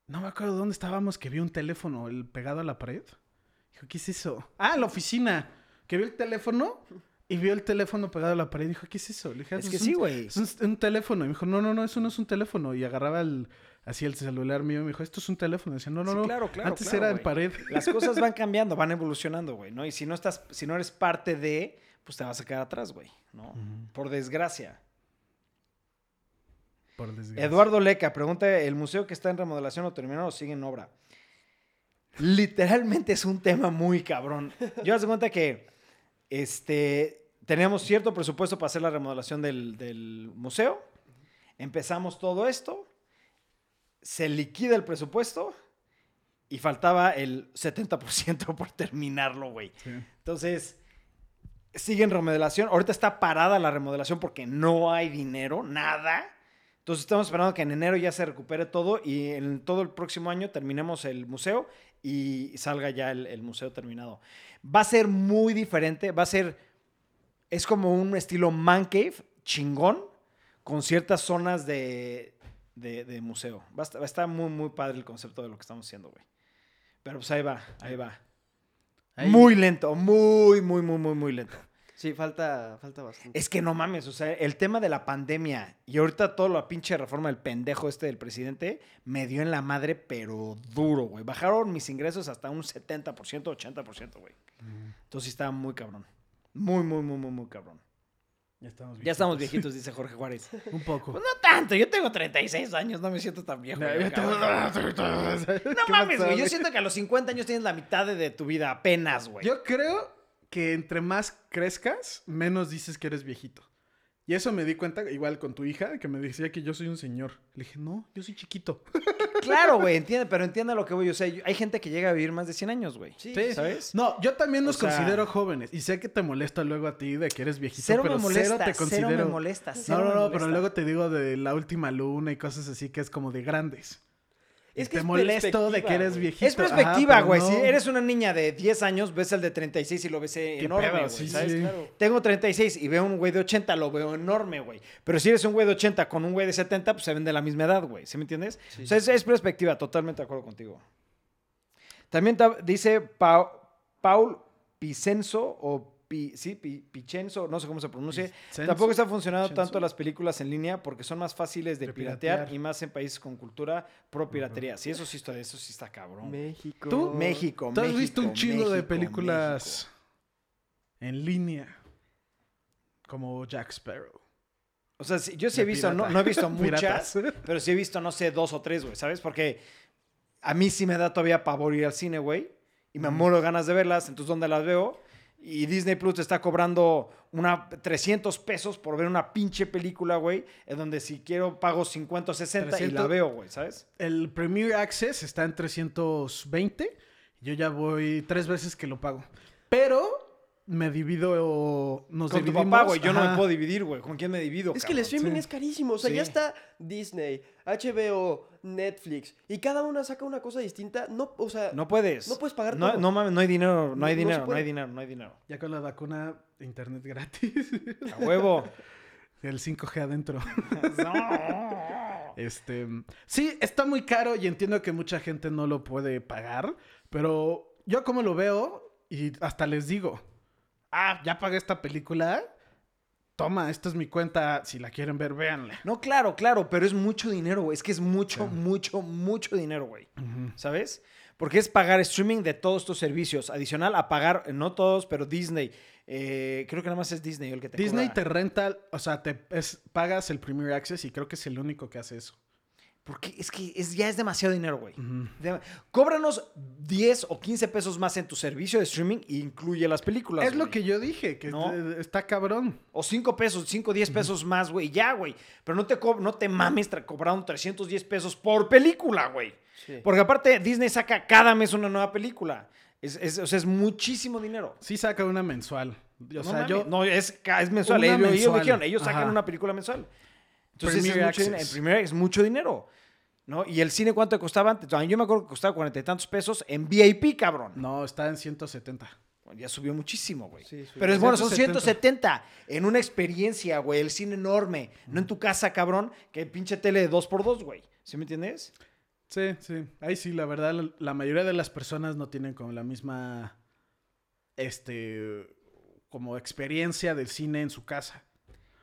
No me acuerdo dónde estábamos que vi un teléfono el pegado a la pared. Dijo, ¿qué es eso? Ah, la oficina. Que vio el teléfono y vio el teléfono pegado a la pared. Dijo, ¿qué es eso? Le dije, "Ah, Es pues que sí, güey. Es un, un teléfono. Y me dijo, no, no, no, eso no es un teléfono. Y agarraba el, así el celular mío y me dijo, esto es un teléfono. Y decía, no, no, Sí, no. claro, claro, Antes claro, era en güey. pared. Las cosas van cambiando, van evolucionando, güey, ¿no? Y si no estás, si no eres parte de, pues te vas a quedar atrás, güey, ¿no? Por desgracia. Por desgracia. Eduardo Leca pregunta, ¿el museo que está en remodelación o terminado o sigue en obra? Literalmente es un tema muy cabrón. Yo haz de cuenta que este, tenemos cierto presupuesto para hacer la remodelación del, del museo. Empezamos todo esto, se liquida el presupuesto y faltaba el 70% por terminarlo, güey. Sí. Entonces, sigue en remodelación. Ahorita está parada la remodelación porque no hay dinero, nada. Entonces estamos esperando que en enero ya se recupere todo y en todo el próximo año terminemos el museo y salga ya el, el museo terminado. Va a ser muy diferente, va a ser, es como un estilo man cave chingón con ciertas zonas de, de, de museo. Va a, estar, va a estar muy, muy padre el concepto de lo que estamos haciendo, güey. Pero pues ahí va, ahí va. Ahí- Muy lento, muy, muy, muy, muy, muy lento. Sí, falta, falta bastante. Es que no mames, o sea, el tema de la pandemia y ahorita toda la pinche reforma del pendejo este del presidente me dio en la madre, pero duro, güey. Bajaron mis ingresos hasta un 70%, 80%, güey. Entonces sí estaba muy cabrón. Muy, muy, muy, muy, muy cabrón. Ya estamos Ya estamos viejitos, dice Jorge Juárez. Un poco. Pues no tanto, yo tengo 36 años, no me siento tan viejo. No ¿Qué mames, güey. Yo siento que a los 50 años tienes la mitad de, de tu vida apenas, güey. Yo creo que entre más crezcas, menos dices que eres viejito. Y eso me di cuenta, igual con tu hija, que me decía que yo soy un señor. Le dije, no, yo soy chiquito. Claro, güey, entiende, pero entiende lo que voy. O sea, yo- hay gente que llega a vivir más de 100 años, güey. Sí, Sí. ¿Sabes? No, yo también nos O sea- considero jóvenes. Y sé que te molesta luego a ti de que eres viejito, Cero pero me molesta, cero te considero. cero me molesta, no, cero no, me no, molesta. pero luego te digo de la última luna y cosas así que es como de grandes. Es que te es molesto de que eres viejito. Es perspectiva, güey. no. Si eres una niña de 10 años, ves el de 36 y lo ves Qué enorme, güey, sí, ¿sabes? sí. Claro. Tengo 36 y veo un güey de 80, lo veo enorme, güey. Pero si eres un güey de 80 con un güey de 70, pues se ven de la misma edad, güey. ¿Sí me entiendes? Sí. O sea, es, es perspectiva, totalmente de acuerdo contigo. También ta- dice Pau- Paul Picenso o Pi- sí, Pi- Picenso, no sé cómo se pronuncia. Tampoco está funcionando tanto las películas en línea porque son más fáciles de, De piratear, piratear. y más en países con cultura pro piratería. Sí, eso sí está, eso sí está cabrón. México. ¿Tú? México, ¿Tú has México, visto un chingo de México, películas en línea? Como Jack Sparrow. O sea, sí- yo sí he visto, no, no he visto muchas, pero sí he visto, no sé, dos o tres, güey, ¿sabes? Porque a mí sí me da todavía pavor ir al cine, güey. Y me muero de ganas de verlas, entonces ¿dónde las veo? Y Disney Plus te está cobrando una 300 pesos por ver una pinche película, güey, en donde si quiero pago 50 o 60 y la 300. veo, güey, ¿sabes? El Premier Access está en 320. Yo ya voy tres veces que lo pago. Pero me divido. Nos Con tu dividimos. papá, güey, yo no me puedo dividir, güey. ¿Con quién me divido, Es que el streaming sí. es carísimo. O sea, Sí. ya está Disney, HBO, Netflix. Y cada una saca una cosa distinta. No, o sea, No puedes. No puedes pagar no, todo. No mames, no hay dinero, no, No- hay no dinero, no, puede. hay dinero, no hay dinero. Ya con la vacuna, internet gratis. A huevo. El 5G adentro. no. Este, sí, está muy caro y entiendo que mucha gente no lo puede pagar, pero yo como lo veo y hasta les digo, ah, ya pagué esta película, toma, esta es mi cuenta, si la quieren ver, véanla. No, claro, claro, pero es mucho dinero, güey. Es que es mucho, mucho, mucho dinero, güey. ¿Sabes? Porque es pagar streaming de todos estos servicios. Adicional a pagar, no todos, pero Disney. Eh, creo que nada más es Disney el que te Disney cobra. te renta, o sea, te es- pagas el Premier Access y creo que es el único que hace eso. Porque es que es, ya es demasiado dinero, güey. De- Cóbranos 10 o 15 pesos más en tu servicio de streaming e incluye las películas. Es lo que yo dije, que ¿No? está cabrón. O 5 pesos, 5 o 10 pesos más, güey. Ya, güey. Pero no te, no te mames cobrando 310 pesos por película, güey. Sí. Porque aparte, Disney saca cada mes una nueva película. Es, es- o sea, es muchísimo dinero. Sí saca una mensual. O no, sea, yo... no, es, es mensual. Ellos, ellos mensual. dijeron, ellos sacan Ajá. una película mensual. Entonces, Premier es mucho. En primer es mucho dinero. ¿No? Y el cine, ¿cuánto costaba antes? Yo me acuerdo que costaba cuarenta y tantos pesos en VIP, cabrón. No, está en 170. Bueno, Ya subió muchísimo, güey. Sí. Pero es bueno, son 170. 170 en una experiencia, güey. El cine enorme. No en tu casa, cabrón, que pinche tele de 2x2, güey. ¿Sí me entiendes? Sí, sí. Ahí sí, la verdad, la, la mayoría de las personas no tienen como la misma, este, como experiencia del cine en su casa.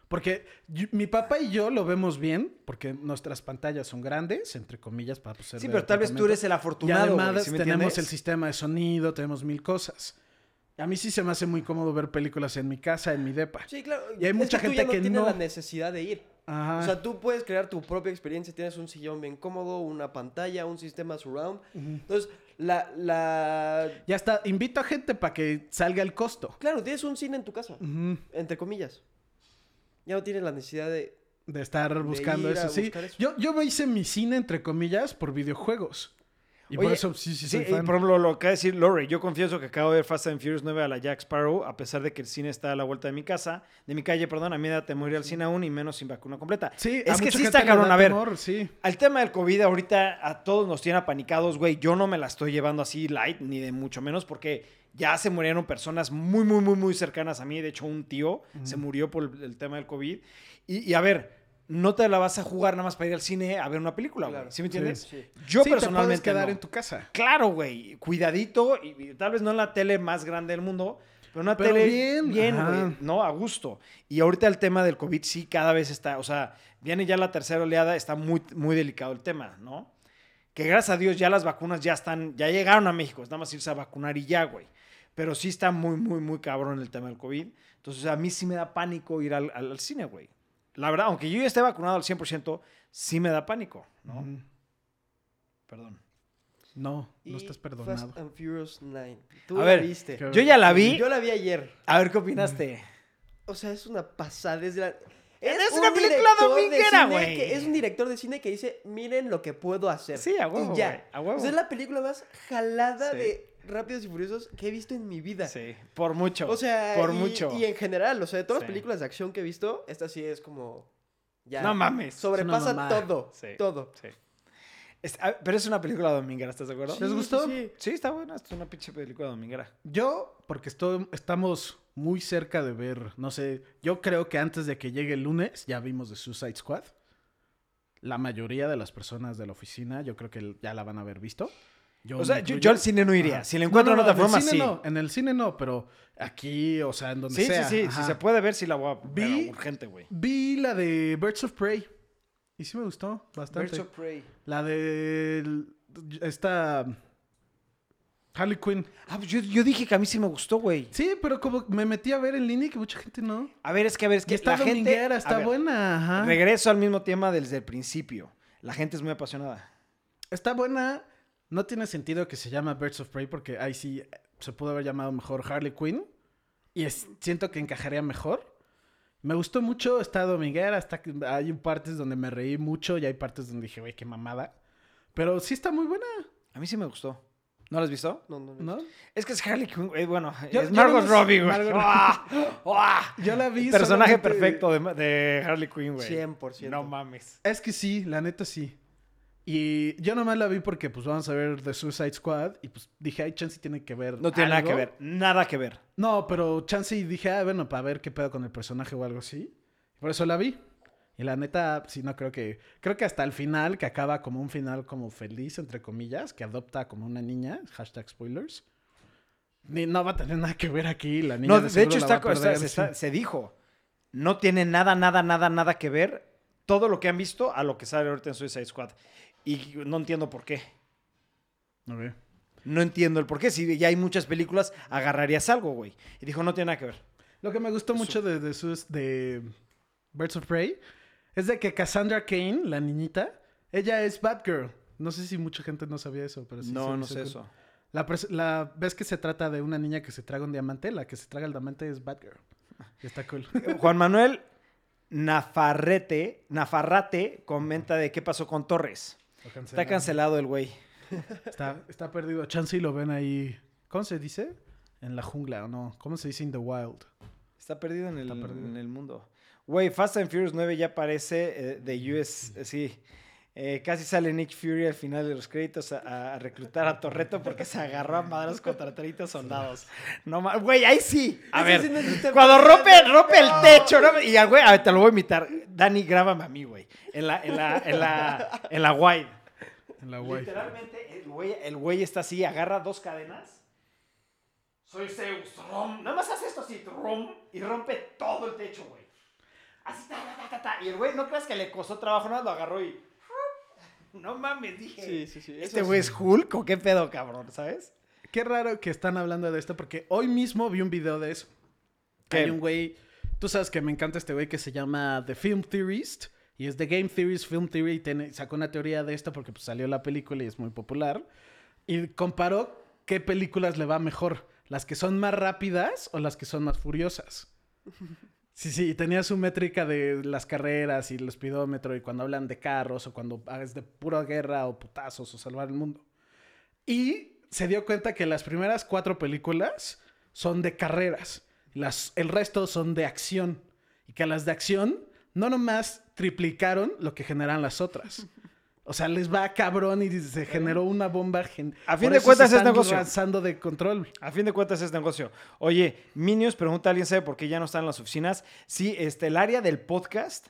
Porque yo- mi papá y yo lo vemos bien, porque nuestras pantallas son grandes, entre comillas, para pues, ser Sí, pero tal vez tú eres el Y afortunado, además güey. ¿sí tenemos entiendes? el sistema de sonido, tenemos mil cosas. A mí sí se me hace muy cómodo ver películas en mi casa, en mi depa. Sí, claro. Y hay Es mucha tú gente ya no que tiene no. la necesidad de ir. Ajá. O sea, tú puedes crear tu propia experiencia. Tienes un sillón bien cómodo, una pantalla, un sistema surround. Entonces, la, la... ya está, invito a gente para que salga el costo. Claro, tienes un cine en tu casa, entre comillas. Ya no tienes la necesidad de... De estar buscando eso, sí. buscar eso. Yo, yo me hice mi cine, entre comillas, por videojuegos. Y por Oye, eso sí, sí, y por ejemplo, lo que acaba de decir Lori, yo confieso que acabo de ver Fast and Furious 9 a la Jack Sparrow, a pesar de que el cine está a la vuelta de mi casa, de mi calle, perdón, a mí da temor ir al cine aún y menos sin vacuna completa. Sí, a es que sí está cabrón, a ver. temor, sí. Al tema del COVID ahorita a todos nos tiene apanicados, güey. Yo no me la estoy llevando así light, ni de mucho menos, porque ya se murieron personas muy, muy, muy, muy cercanas a mí. De hecho, un tío se murió por el, el tema del COVID. Y, y a ver, no te la vas a jugar nada más para ir al cine a ver una película, güey. Claro. ¿Sí me entiendes? Sí. Yo Sí, te personalmente puedes quedar no. en tu casa. Claro, güey. Cuidadito. Y, y tal vez no en la tele más grande del mundo, pero una Pero tele bien, bien, güey. No, a gusto. Y ahorita el tema del COVID sí cada vez está, o sea, viene ya la tercera oleada, está muy, muy delicado el tema, ¿no? Que gracias a Dios ya las vacunas ya están, ya llegaron a México, es nada más irse a vacunar y ya, güey. Pero sí está muy, muy, muy cabrón el tema del COVID. Entonces a mí sí me da pánico ir al, al- al cine, güey. La verdad, aunque yo ya esté vacunado al 100%, sí me da pánico, ¿no? Perdón. No, Y no estás perdonado. Fast and Furious 9. Tú A la ver, viste. Yo ya la vi. Yo la vi ayer. A ver qué opinaste. O sea, es una pasada. Es, la- Es un una película dominguera, güey. Es un director de cine que dice, miren lo que puedo hacer. Sí, a huevo, Y ya. a huevo. O sea, es la película más jalada Sí. de Rápidos y Furiosos que he visto en mi vida. Sí, por mucho. O sea, por y, mucho. y en general, o sea, de todas Sí. las películas de acción que he visto, esta sí es como... Ya. No mames. Sobrepasa todo. Sí. Todo. Sí. Es- ah, pero es una película dominguera, ¿estás de acuerdo? ¿Les gustó? Sí, Sí, está buena. Es una pinche película dominguera. Yo, porque estoy, estamos muy cerca de ver, no sé, yo creo que antes de que llegue el lunes ya vimos de Suicide Squad. La mayoría de las personas de la oficina, yo creo que ya la van a haber visto. Yo O sea, yo, al cine no iría. Ajá. Si la encuentro No, no, en otra forma, sí. no, en el cine no, pero aquí, o sea, en donde Sí, sea. sí, sí. ajá. Si se puede ver, sí la voy a. Vi- urgente, güey. Vi la de Birds of Prey. Y sí me gustó bastante. Birds of Prey. La de esta Harley Quinn. Ah, pues yo, yo dije que a mí sí me gustó, güey. Sí, pero como me metí a ver en línea y que mucha gente no. A ver, es que a ver, es Que está la gente... está ver, buena. Ajá. Regreso al mismo tema desde el principio. La gente es muy apasionada. Está buena. No tiene sentido que se llama Birds of Prey porque ahí sí se pudo haber llamado mejor Harley Quinn. Y es- siento que encajaría mejor. Me gustó mucho, está dominguera, está, hay partes donde me reí mucho y hay partes donde dije, güey, qué mamada. Pero sí está muy buena, A mí sí me gustó. ¿No lo has visto? No, no, no. ¿no? Es que es Harley Quinn, güey, bueno, Yo- es Margot Robbie, güey. Margot-. Yo la vi. Personaje solamente- perfecto de, de Harley Quinn, güey. 100%. No mames. Es que sí, la neta sí. Y yo nomás la vi porque pues vamos a ver The Suicide Squad y pues dije, ay, Chance tiene que ver. No tiene nada algo". que ver. Nada que ver. No, pero Chance dije, ah, bueno, para ver qué pedo con el personaje o algo así. Por eso la vi. Y la neta, sí, no creo que. Creo que hasta el final, que acaba como un final como feliz, entre comillas, que adopta como una niña, hashtag spoilers. Ni, no va a tener nada que ver aquí, la niña. No, de, hecho está, está- está- se dijo. No tiene nada, nada, nada, nada que ver todo lo que han visto a lo que sale ahorita en Suicide Squad. Y no entiendo por qué. Ok. No entiendo el por qué. Si ya hay muchas películas, agarrarías algo, güey. Y dijo, no tiene nada que ver. Lo que me gustó mucho de, de, sus- de Birds of Prey es de que Cassandra Kane, la niñita, ella es Batgirl. No sé si mucha gente no sabía eso, pero sí. no, se no sé eso. La, la vez que se trata de una niña que se traga un diamante, la que se traga el diamante es Batgirl. Está cool. Juan Manuel Nafarrete, Nafarrate comenta de qué pasó con Torres. Está cancelado el güey. Está, está perdido. Chance y lo ven ahí. ¿Cómo se dice? En la jungla o no. ¿Cómo se dice in the wild? Está perdido en el, perdido. en el mundo. Güey, Fast and Furious 9 ya aparece eh, de US, eh, sí. Eh, casi sale Nick Fury al final de los créditos a, a reclutar a Torreto porque se agarró a madres contra 30 soldados. No ma- güey, ahí sí. A ver, sí cuando rompe, rompe el techo, ¿no? Y al güey, a ver, te lo voy a imitar. Dani, grábame a mí, güey. En la, en la, en la, en la wide. En la wild. Literalmente, el güey, el güey está así, agarra dos cadenas. Soy Zeus, rom. Nada más hace esto así, rom, y rompe todo el techo, güey. Así, ta, ta, ta, ta, ta. Y el güey, no creas que le costó trabajo, nada, lo agarró y. No mames, dije. Sí, sí, sí. Este güey sí. es Hulk o qué pedo, cabrón, ¿sabes? Qué raro que están hablando de esto porque hoy mismo vi un video de eso. ¿Qué? Hay un güey, tú sabes que me encanta este güey que se llama The Film Theorist y es The Game Theorist Film Theory y sacó una teoría de esto porque pues, salió la película y es muy popular y comparó qué películas le va mejor, las que son más rápidas o las que son más furiosas. Sí, sí, y tenía su métrica de las carreras y el speedómetro y cuando hablan de carros o cuando es de pura guerra o putazos o salvar el mundo. Y se dio cuenta que las primeras cuatro películas son de carreras. Las, el resto son de acción. Y que las de acción no nomás triplicaron lo que generan las otras. O sea, les va cabrón y se generó una bomba. gen- A fin Por de cuentas es negocio. de control. A fin de cuentas es negocio. Oye, Minions pregunta, ¿alguien sabe por qué ya no están en las oficinas? Sí, este, el área del podcast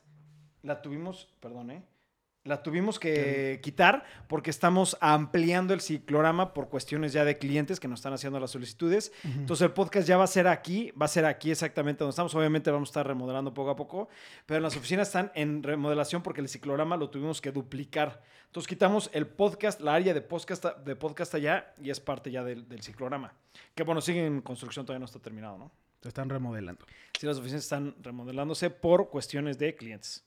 la tuvimos, perdón, ¿eh? La tuvimos que quitar porque estamos ampliando el ciclorama por cuestiones ya de clientes que nos están haciendo las solicitudes. Entonces el podcast ya va a ser aquí, va a ser aquí exactamente donde estamos. Obviamente vamos a estar remodelando poco a poco, pero las oficinas están en remodelación porque el ciclorama lo tuvimos que duplicar. Entonces quitamos el podcast, la área de podcast, de podcast allá y es parte ya del, del ciclorama. Que bueno, sigue en construcción, todavía no está terminado, ¿no? Se están remodelando. Sí, las oficinas están remodelándose por cuestiones de clientes.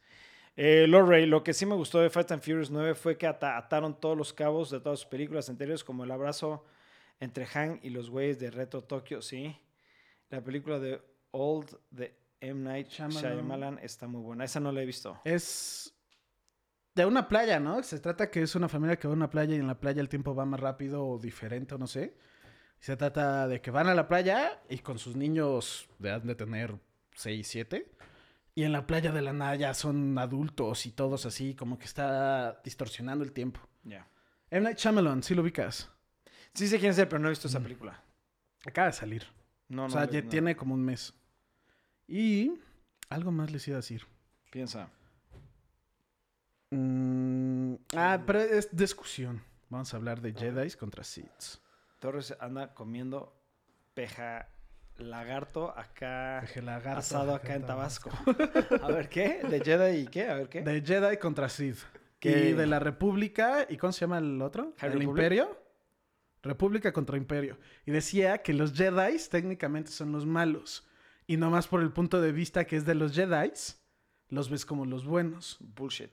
Eh, Lorray, lo que sí me gustó de Fast and Furious 9 fue que ata- ataron todos los cabos de todas sus películas anteriores, como el abrazo entre Han y los güeyes de Retro Tokio, sí. La película de Old de M. Night Shyamalan. Shyamalan está muy buena. Esa no la he visto. Es de una playa, ¿no? Se trata que es una familia que va a una playa y en la playa el tiempo va más rápido o diferente o no sé. Se trata de que van a la playa y con sus niños de, de tener 6, 7. Y en la playa de la nada ya son adultos y todos así, como que está distorsionando el tiempo. Ya. M. Night Shyamalan, sí lo ubicas. Sí sé quién es él, pero no he visto esa Mm. película. Acaba de salir. No, o no. sea, ya no. tiene como un mes. Y algo más les iba a decir. Piensa. Mm, ah, pero es discusión. Vamos a hablar de Jedi contra Sith. Torres anda comiendo peja lagarto acá lagarto, asado acá en Tabasco. Tabasco. A ver, ¿qué? ¿De Jedi y qué? A ver, ¿qué? De Jedi contra Sith. ¿Qué? Y de la República. ¿Y cómo se llama el otro? ¿El Republic? Imperio? República contra Imperio. Y decía que los Jedi técnicamente son los malos. Y nomás por el punto de vista que es de los Jedi, los ves como los buenos. Bullshit.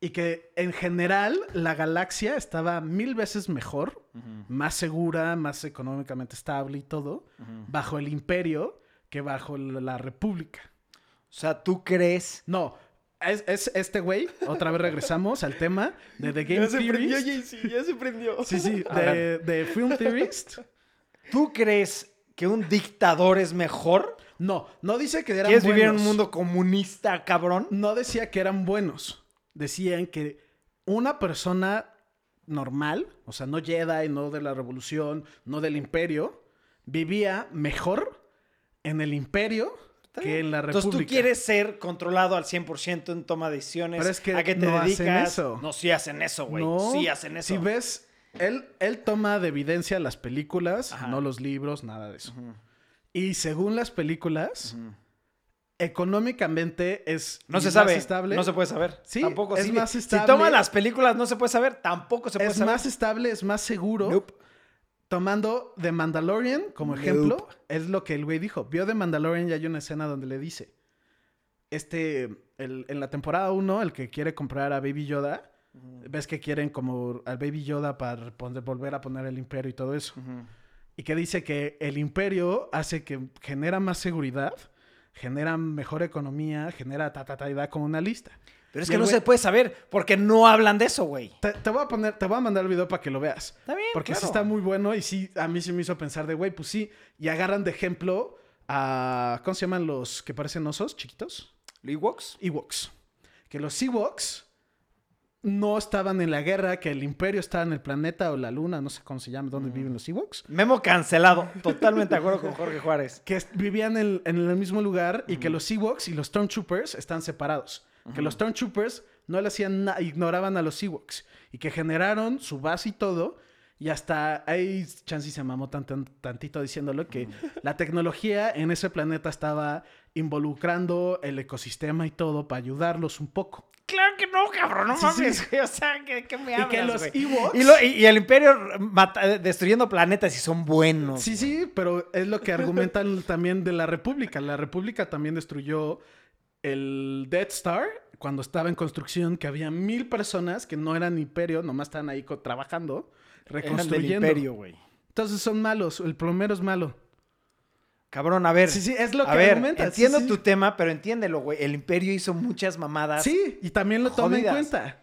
Y que en general la galaxia estaba mil veces mejor, más segura, más económicamente estable y todo, bajo el imperio que bajo la república. O sea, ¿tú crees? No, es, es este güey, otra vez regresamos al tema de The Game Ya se prendió. JC, ya se prendió. Sí, sí, de, de Film Theorist. ¿Tú crees que un dictador es mejor? No, no dice que eran ¿Quieres vivir en un buenos. mundo comunista, cabrón? No decía que eran buenos. Decían que una persona normal, o sea, no Jedi, no de la revolución, no del imperio, vivía mejor en el imperio que en la república. Entonces tú quieres ser controlado al 100% en toma de decisiones. Pero es que ¿A qué te no hacen dedicas? eso. No, sí hacen eso, güey. No, sí hacen eso. Si ves, él, él toma de evidencia las películas, Ajá. no los libros, nada de eso. Y según las películas. Económicamente es No se más sabe. estable. No se puede saber. Sí, tampoco. es si, más Si estable. toma las películas, no se puede saber. Tampoco se puede es saber. más estable, es más seguro. Nope. Tomando The Mandalorian como Nope. ejemplo, es lo que el güey dijo. Vio The Mandalorian y hay una escena donde le dice, este, el- en la temporada 1, el que quiere comprar a Baby Yoda, ves que quieren como al Baby Yoda para poner- volver a poner el imperio y todo eso. Y que dice que el imperio hace que genera más seguridad, genera mejor economía, genera ta, ta, ta, y da como una lista. Pero es Y que no güey- se puede saber porque no hablan de eso, güey. Te, te voy a poner, te voy a mandar el video para que lo veas. Está bien. Porque sí claro. está muy bueno y sí, a mí sí me hizo pensar de, güey, pues sí. Y agarran de ejemplo a, ¿cómo se llaman los que parecen osos chiquitos? ¿Ewoks? Ewoks. Que los Ewoks no estaban en la guerra, que el imperio estaba en el planeta o la luna, no sé cómo se llama, dónde Mm. viven los Ewoks. Memo cancelado. Totalmente de acuerdo con Jorge Juárez. Que vivían en, en el mismo lugar y que los Ewoks y los Stormtroopers están separados. Que los Stormtroopers no le hacían nada, ignoraban a los Ewoks. Y que generaron su base y todo. Y hasta ahí Chansey se mamó tan- tan- tantito diciéndolo que la tecnología en ese planeta estaba involucrando el ecosistema y todo para ayudarlos un poco. Claro que no, cabrón. No Sí, mames, sí. güey. O sea, ¿qué, qué me Y hablas, que los? Ewoks- Y, lo- y- y el imperio mata- destruyendo planetas y son buenos. Sí, sí, pero es lo que argumentan también de la República. La República también destruyó el Death Star cuando estaba en construcción, que había mil personas que no eran imperio, nomás estaban ahí trabajando, Eran del reconstruyendo. imperio, güey. Entonces son malos, el plomero es malo. Cabrón, a ver. Sí, sí, es lo que a ver, argumentan, sí, entiendo sí. tu tema, pero entiéndelo, güey. El imperio hizo muchas mamadas. Sí, y también lo toman en cuenta.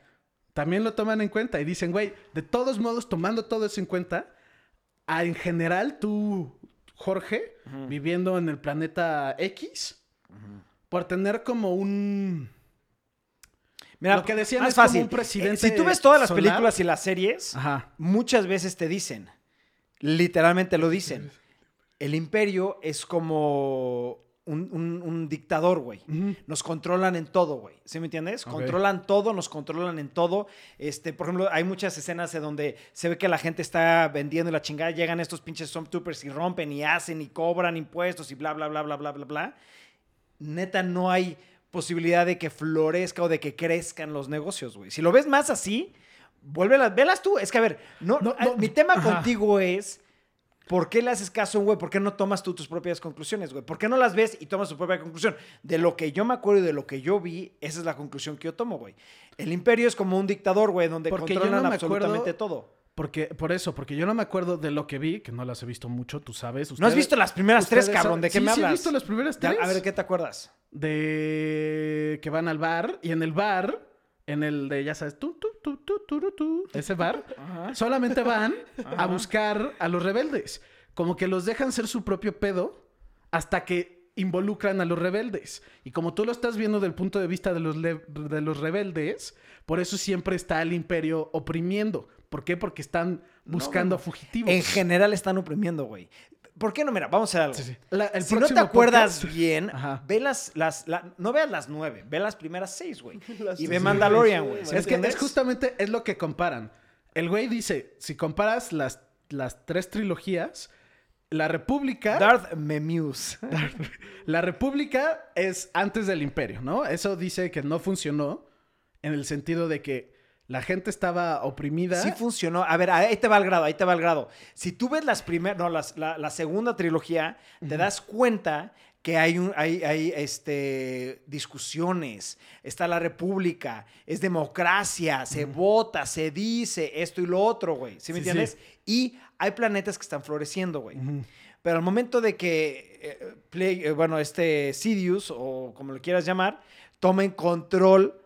También lo toman en cuenta y dicen, güey, de todos modos, tomando todo eso en cuenta, en general tú, Jorge, viviendo en el planeta X, por tener como un... Mira, Lo que decían más es como fácil. un presidente Eh, si tú ves todas las solar- películas y las series, Ajá. muchas veces te dicen, literalmente lo dicen, el imperio es como un, un- un dictador, güey. Nos controlan en todo, güey. ¿Sí me entiendes? Controlan todo, nos controlan en todo. Este, por ejemplo, hay muchas escenas en donde se ve que la gente está vendiendo y la chingada. Llegan estos pinches Stormtroopers y rompen y hacen y cobran impuestos y bla, bla, bla, bla, bla, bla, bla. Neta, no hay posibilidad de que florezca o de que crezcan los negocios, güey. Si lo ves más así, vuélvelas, velas tú. Es que, a ver, no, No, no, mi tema ajá. contigo es... ¿Por qué le haces caso a un güey? ¿Por qué no tomas tú tus propias conclusiones, güey? ¿Por qué no las ves y tomas tu propia conclusión? De lo que yo me acuerdo y de lo que yo vi, esa es la conclusión que yo tomo, güey. El imperio es como un dictador, güey, donde Porque controlan no absolutamente acuerdo- todo. Porque, por eso, porque yo no me acuerdo de lo que vi, que no las he visto mucho, tú sabes. ¿No has visto las primeras tres, cabrón? ¿De qué Sí, me sí he hablas? visto las primeras Ya, tres. a ver, ¿qué te acuerdas? de que van al bar y en el bar, en el de, ya sabes, tú, tú, tú, tú, tú, tú, ese bar, solamente van a buscar a los rebeldes. Como que los dejan ser su propio pedo hasta que involucran a los rebeldes. Y como tú lo estás viendo del punto de vista de los, de los rebeldes, por eso siempre está el imperio oprimiendo. ¿Por qué? Porque están buscando no. fugitivos. En general están oprimiendo, güey. ¿Por qué no? Mira, vamos a hacer algo. Sí, sí. La- el si no te acuerdas podcast- bien, Ajá. ve las, las la- no veas las nueve, ve las primeras seis, güey. Y ve. Mandalorian, güey. sí, ¿sí me Es que es justamente es lo que comparan. El güey dice, si comparas las, las tres trilogías, la República, Darth Memuse. la República es antes del Imperio, ¿no? Eso dice que no funcionó en el sentido de que La gente estaba oprimida. Sí funcionó. A ver, ahí te va el grado, ahí te va el grado. Si tú ves las primeras, no, las- la, la segunda trilogía, te das cuenta que hay, un, hay, hay este, discusiones, está la república, es democracia, se vota, se dice esto y lo otro, güey. ¿Sí me Sí, sí. entiendes? Y hay planetas que están floreciendo, güey. Pero al momento de que, eh, Play- eh, bueno, este Sidious, o como lo quieras llamar, tomen control,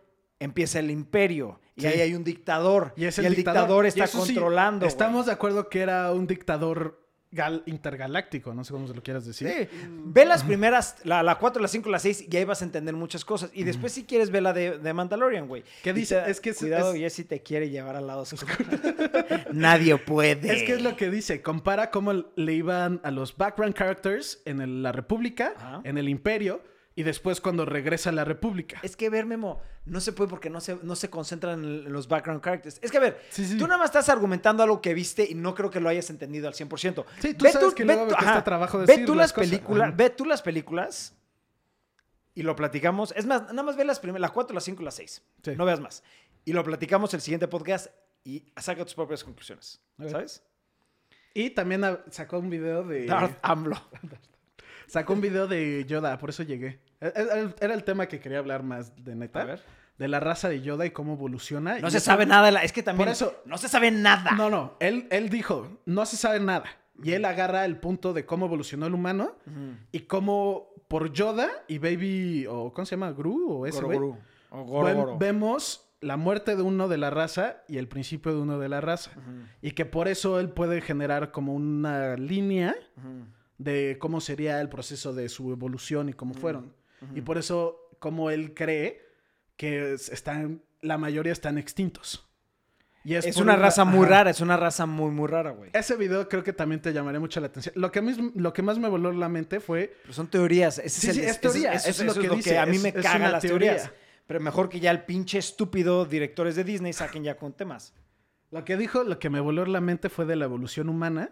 empieza el imperio. Y Sí. ahí hay un dictador. Y, es el dictador, está controlando. estamos de acuerdo que era un dictador gal- intergaláctico, no sé cómo se lo quieras decir. Sí. Ve las primeras, la, la 4, la 5, la 6, y ahí vas a entender muchas cosas. Y después, si quieres, ve la de, de Mandalorian, güey. ¿Qué dice? te- Es que Cuidado, es- Jesse te quiere llevar al lado oscuro. Nadie puede. Es que es lo que dice, compara cómo le iban a los background characters en el- la República, en el Imperio, y después cuando regresa a la República. Es que ver, Memo, no se puede porque no se, no se concentran en los background characters. Es que, a ver, Sí, sí. tú nada más estás argumentando algo que viste y no creo que lo hayas entendido al 100%. Sí, tú sabes que luego me cuesta trabajo ve decir tú las las películas, Ajá. ve tú las películas y lo platicamos. Es más, nada más ve las primeras, la 4, la 5 y la 6. Sí. No veas más. Y lo platicamos el siguiente podcast y saca tus propias conclusiones. ¿Sabes? Y también sacó un video de... Darth AMLO. Sacó un video de Yoda, por eso llegué. E- e- Era el tema que quería hablar más de neta. A ver. De la raza de Yoda y cómo evoluciona. No Y se eso- sabe nada. de la- Es que también. Por eso- No se sabe nada. No, no. Él, él dijo, no se sabe nada. Y él agarra el punto de cómo evolucionó el humano y cómo por Yoda y Baby, o ¿cómo se llama? Gru o ese Goro, güey. Goro. O Goro, Ven- Goro. Vemos la muerte de uno de la raza y el principio de uno de la raza. Y que por eso él puede generar como una línea de cómo sería el proceso de su evolución y cómo fueron. Y por eso, como él cree que es- están, la mayoría están extintos. Y Es, una raza muy rara, es una raza muy, muy rara, güey. Ese video creo que también te llamaría mucho la atención. Lo que, mis- lo que más me voló la mente fue... Pero son teorías. Ese Sí, es, sí, es teoría, Eso, eso es lo que dice, a mí es- me es cagan las teoría. teorías. Pero mejor que ya el pinche estúpido directores de Disney saquen ya con temas. Lo que dijo, lo que me voló la mente fue de la evolución humana.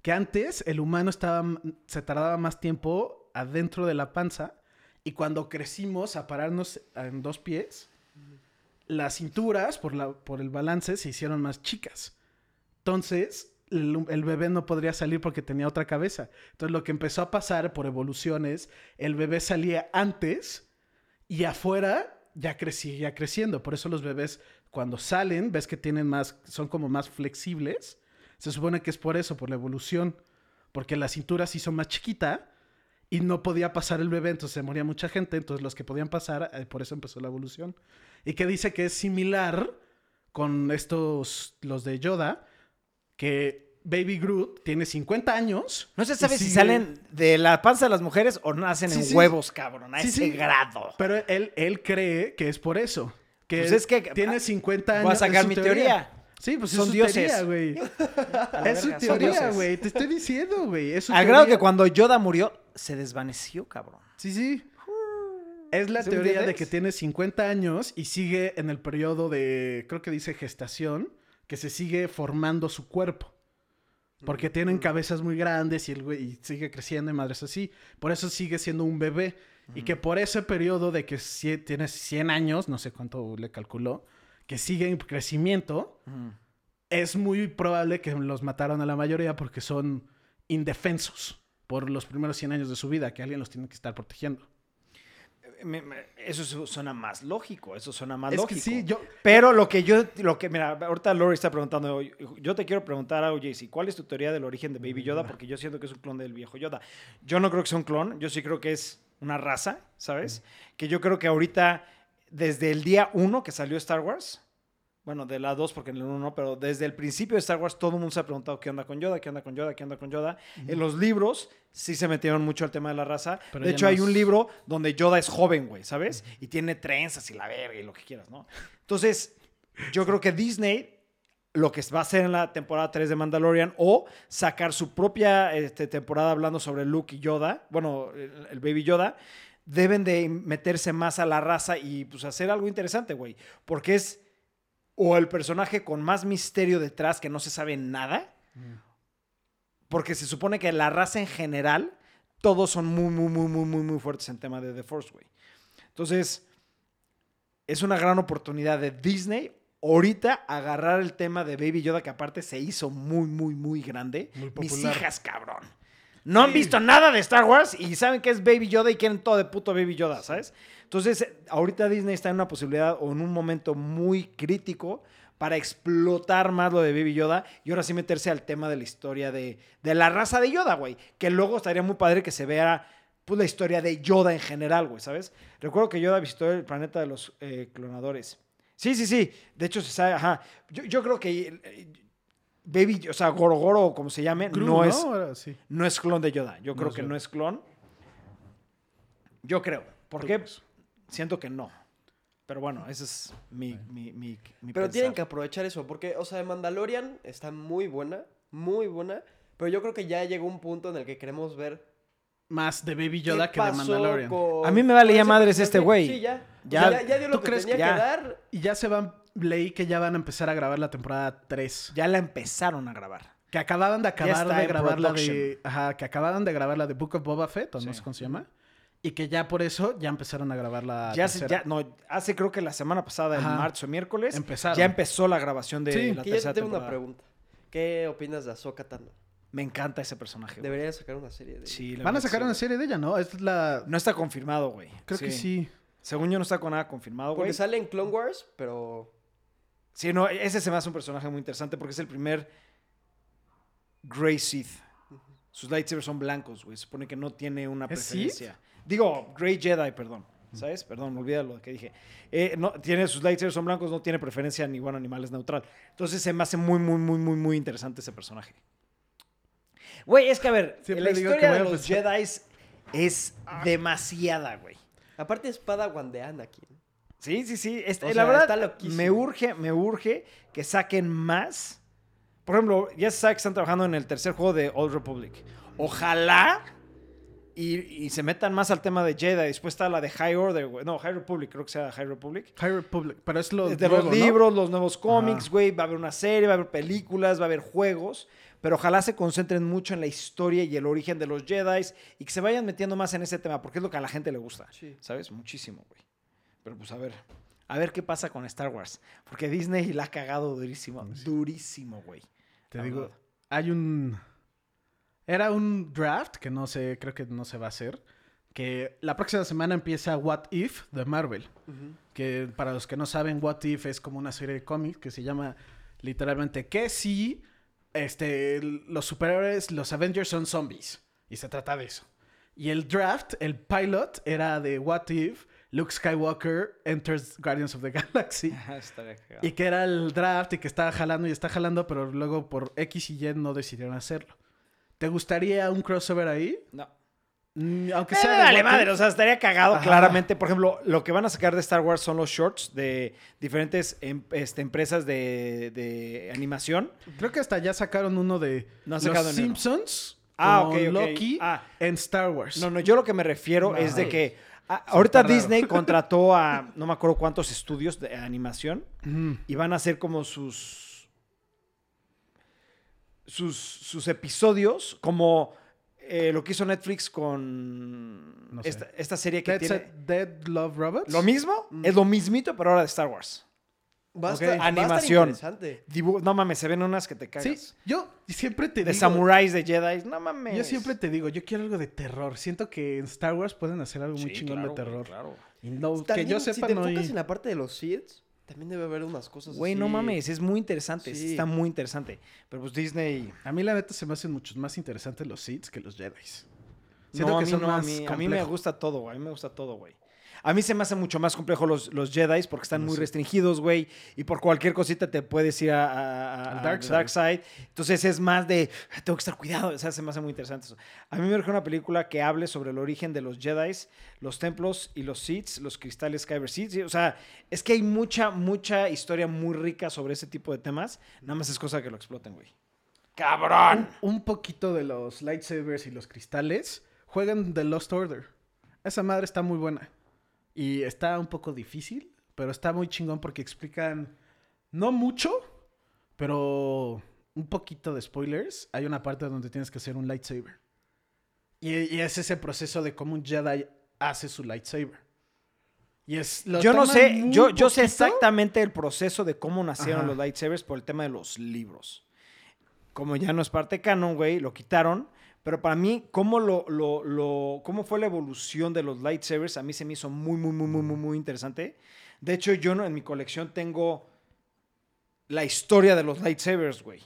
Que antes el humano estaba, se tardaba más tiempo adentro de la panza. Y cuando crecimos a pararnos en dos pies, las cinturas, por, la, por el balance, se hicieron más chicas. Entonces, el, bebé no podría salir porque tenía otra cabeza. Entonces, lo que empezó a pasar por evoluciones, el bebé salía antes y afuera ya crecía creciendo. Por eso los bebés, cuando salen, ves que tienen más, son como más flexibles. Se supone que es por eso, por la evolución. Porque la cintura se hizo más chiquita y no podía pasar el bebé, entonces se moría mucha gente. Entonces los que podían pasar, eh, por eso empezó la evolución. Y que dice que es similar con estos, los de Yoda, que Baby Groot tiene 50 años. No se sabe si sigue- salen de la panza de las mujeres o nacen Sí, en sí. huevos, cabrón. A Sí, ese grado. Pero él, él cree que es por eso. Que, Pues es que- tiene 50 años. Voy a sacar mi teoría. Sí, pues Son es su dioses. teoría, güey. Es su teoría, güey. Te estoy diciendo, güey. Al grado que cuando Yoda murió, se desvaneció, cabrón. Sí, sí. Es la ¿Sí me teoría de que tiene 50 años y sigue en el periodo de, creo que dice gestación, que se sigue formando su cuerpo. Porque tienen cabezas muy grandes y el güey y sigue creciendo y madres así. Por eso sigue siendo un bebé. Y que por ese periodo de que tiene 100 años, no sé cuánto le calculó, que sigue en crecimiento, es muy probable que los mataron a la mayoría porque son indefensos por los primeros 100 años de su vida, que alguien los tiene que estar protegiendo. Me- eso su- suena más lógico, eso suena más Es lógico. sí, yo... Pero lo que yo, lo que, mira, ahorita Lori está preguntando, yo te quiero preguntar algo, JC, ¿cuál es tu teoría del origen de Baby Yoda? Porque yo siento que es un clon del viejo Yoda. Yo no creo que sea un clon, yo sí creo que es una raza, ¿sabes? Que yo creo que ahorita, desde el día uno que salió Star Wars, bueno, de la 2 porque en el 1 no, pero desde el principio de Star Wars todo el mundo se ha preguntado qué onda con Yoda, qué onda con Yoda, qué onda con Yoda. En los libros sí se metieron mucho al tema de la raza. Pero de hecho, no hay un libro donde Yoda es joven, güey, ¿sabes? Y tiene trenzas y la verga y lo que quieras, ¿no? Entonces, yo creo que Disney lo que va a hacer en la temporada 3 de Mandalorian o sacar su propia este, temporada hablando sobre Luke y Yoda, bueno, el, el Baby Yoda, deben de meterse más a la raza y pues hacer algo interesante, güey. Porque es o el personaje con más misterio detrás que no se sabe nada, porque se supone que la raza en general, todos son muy, muy, muy, muy, muy, muy fuertes en tema de The Force, güey. Entonces, es una gran oportunidad de Disney ahorita agarrar el tema de Baby Yoda, que aparte se hizo muy, muy, muy grande. Muy Mis hijas, cabrón. No han Sí. visto nada de Star Wars y saben que es Baby Yoda y quieren todo de puto Baby Yoda, ¿sabes? Entonces, ahorita Disney está en una posibilidad o en un momento muy crítico para explotar más lo de Baby Yoda y ahora sí meterse al tema de la historia de, de la raza de Yoda, güey. Que luego estaría muy padre que se vea pues, la historia de Yoda en general, güey, ¿sabes? Recuerdo que Yoda visitó el planeta de los eh, clonadores. Sí, sí, sí. De hecho, se sabe, ajá. Yo, yo creo que eh, Baby, o sea, Gorogoro, o como se llame, Gru, no, es, Ahora sí. no es clon de Yoda. Yo No creo que Yoda. no es clon. Yo creo. ¿Por qué? Siento que no. Pero bueno, ese es mi, mi, mi, mi Pero pensar. tienen que aprovechar eso, porque, o sea, de Mandalorian está muy buena, muy buena, pero yo creo que ya llegó un punto en el que queremos ver Más de Baby Yoda que de Mandalorian. con- A mí me vale ya madres este güey. Sí, ya. Ya. Ya, ya, dio lo ¿Tú que crees tenía que que, ya? dar. Y ya se van, leí que ya van a empezar a grabar la temporada 3. Ya la empezaron a grabar. Que acababan de acabar de en grabar la de. Ajá, que acababan de grabar la de Book of Boba Fett, o no Sí. sé cómo se llama. Y que ya por eso ya empezaron a grabar la. ya, tercera. ya, no, hace creo que la semana pasada, el Ajá. martes o miércoles, Empezaron. ya empezó la grabación de Sí. la Que yo te tercera tengo una pregunta. ¿Qué opinas de Ahsoka Tano? Me encanta ese personaje. güey. Deberían sacar una serie de Sí, la Van a sacar sí, una serie de ella, ¿no? Es la. No está confirmado, güey. Creo que sí. Según yo no está con nada confirmado, güey. Porque sale en Clone Wars, pero Sí, no, ese se me hace un personaje muy interesante porque es el primer Grey Sith. Sus lightsabers son blancos, güey. Se supone que no tiene una ¿Es preferencia. Digo, Grey Jedi, perdón. ¿Sabes? Perdón, olvídalo lo que dije. Eh, no, tiene, sus lightsabers son blancos, no tiene preferencia ni bueno animal, es neutral. Entonces se me hace muy, muy, muy, muy, muy interesante ese personaje. Güey, es que a ver, Siempre la digo que historia de los Jedi es demasiada, güey. aparte es Padawan de Anakin. Sí, sí, sí. Este, la sea, verdad, está loquísimo. me urge, me urge que saquen más. Por ejemplo, ya se sabe que están trabajando en el tercer juego de Old Republic. Ojalá y, y se metan más al tema de Jedi. Después está la de High Order, güey. No, High Republic, creo que sea High Republic. High Republic. Pero es lo. de nuevo, los ¿no? libros, los nuevos cómics, güey. Va a haber una serie, va a haber películas, va a haber juegos. Pero ojalá se concentren mucho en la historia y el origen de los Jedi y que se vayan metiendo más en ese tema, porque es lo que a la gente le gusta. Sí. ¿Sabes? Muchísimo, güey. Pero pues a ver. A ver qué pasa con Star Wars. Porque Disney la ha cagado durísimo. Durísimo, güey. Te La digo, verdad. hay un. Era un draft que no sé, creo que no se va a hacer. Que la próxima semana empieza What If de Marvel. Que para los que no saben, What If es como una serie de cómics que se llama literalmente ¿Qué si este, los superhéroes, los Avengers son zombies? Y se trata de eso. Y el draft, el pilot, era de What If Luke Skywalker enters Guardians of the Galaxy. Estaría cagado. Y que era el draft y que estaba jalando y está jalando, pero luego por X y Y no decidieron hacerlo. ¿Te gustaría un crossover ahí? No. Mm, Aunque Eh, sea de madre. O sea, estaría cagado, Ajá. claramente. Por ejemplo, lo que van a sacar de Star Wars son los shorts de diferentes em- este, empresas de, de animación. Creo que hasta ya sacaron uno de No los sacado Simpsons Ah, con ok, ok. Loki Ah. en Star Wars. No, no, yo lo que me refiero es de que ah, ahorita. Disney contrató a no me acuerdo cuántos estudios de animación y van a hacer como sus sus, sus episodios como eh, lo que hizo Netflix con No sé. esta, esta serie que Dead, tiene Dead Love Robots. lo mismo Mm. es lo mismito pero ahora de Star Wars Va a estar- va a estar Animación. interesante. Dibu- no mames se ven unas que te Sí, cagas yo siempre te de digo. samuráis de Jedi no mames Yo siempre te digo, yo quiero algo de terror. Siento que en Star Wars pueden hacer algo muy chingón claro, de terror. claro. Y no, que yo si sepa, te no hay... enfocas en la parte de los seeds, también debe haber unas cosas Güey, así. no mames, es muy interesante, Sí. está muy interesante. Pero pues Disney... A mí la neta se me hacen muchos más interesantes los Sith que los Jedi. no, a mí no, a mí, a mí me gusta todo, güey, a mí me gusta todo, güey. A mí se me hace mucho más complejo los, los Jedi porque están No muy sé. restringidos, güey. Y por cualquier cosita te puedes ir a, a- a- Al a dark side. dark side. Entonces es más de, "Ah, tengo que estar cuidado. O sea, se me hace muy interesante eso. A mí me urge una película que hable sobre el origen de los Jedi, los templos y los Sith, los cristales Kyber Sith. O sea, es que hay mucha, mucha historia muy rica sobre ese tipo de temas. Nada más es cosa que lo exploten, güey. ¡Cabrón! Un, un poquito de los lightsabers y los cristales juegan The Lost Order. Esa madre está muy buena. Y está un poco difícil, pero está muy chingón porque explican no mucho, pero un poquito de spoilers. Hay una parte donde tienes que hacer un lightsaber. Y, y es ese proceso de cómo un Jedi hace su lightsaber. Y es, Yo no sé, yo, yo sé exactamente el proceso de cómo nacieron Ajá. los lightsabers por el tema de los libros. Como ya no es parte canon, güey, lo quitaron. Pero para mí, cómo, lo, lo, lo- cómo fue la evolución de los lightsabers, a mí se me hizo muy, muy, muy, muy, muy, muy interesante. De hecho, yo no, en mi colección tengo la historia de los lightsabers, güey.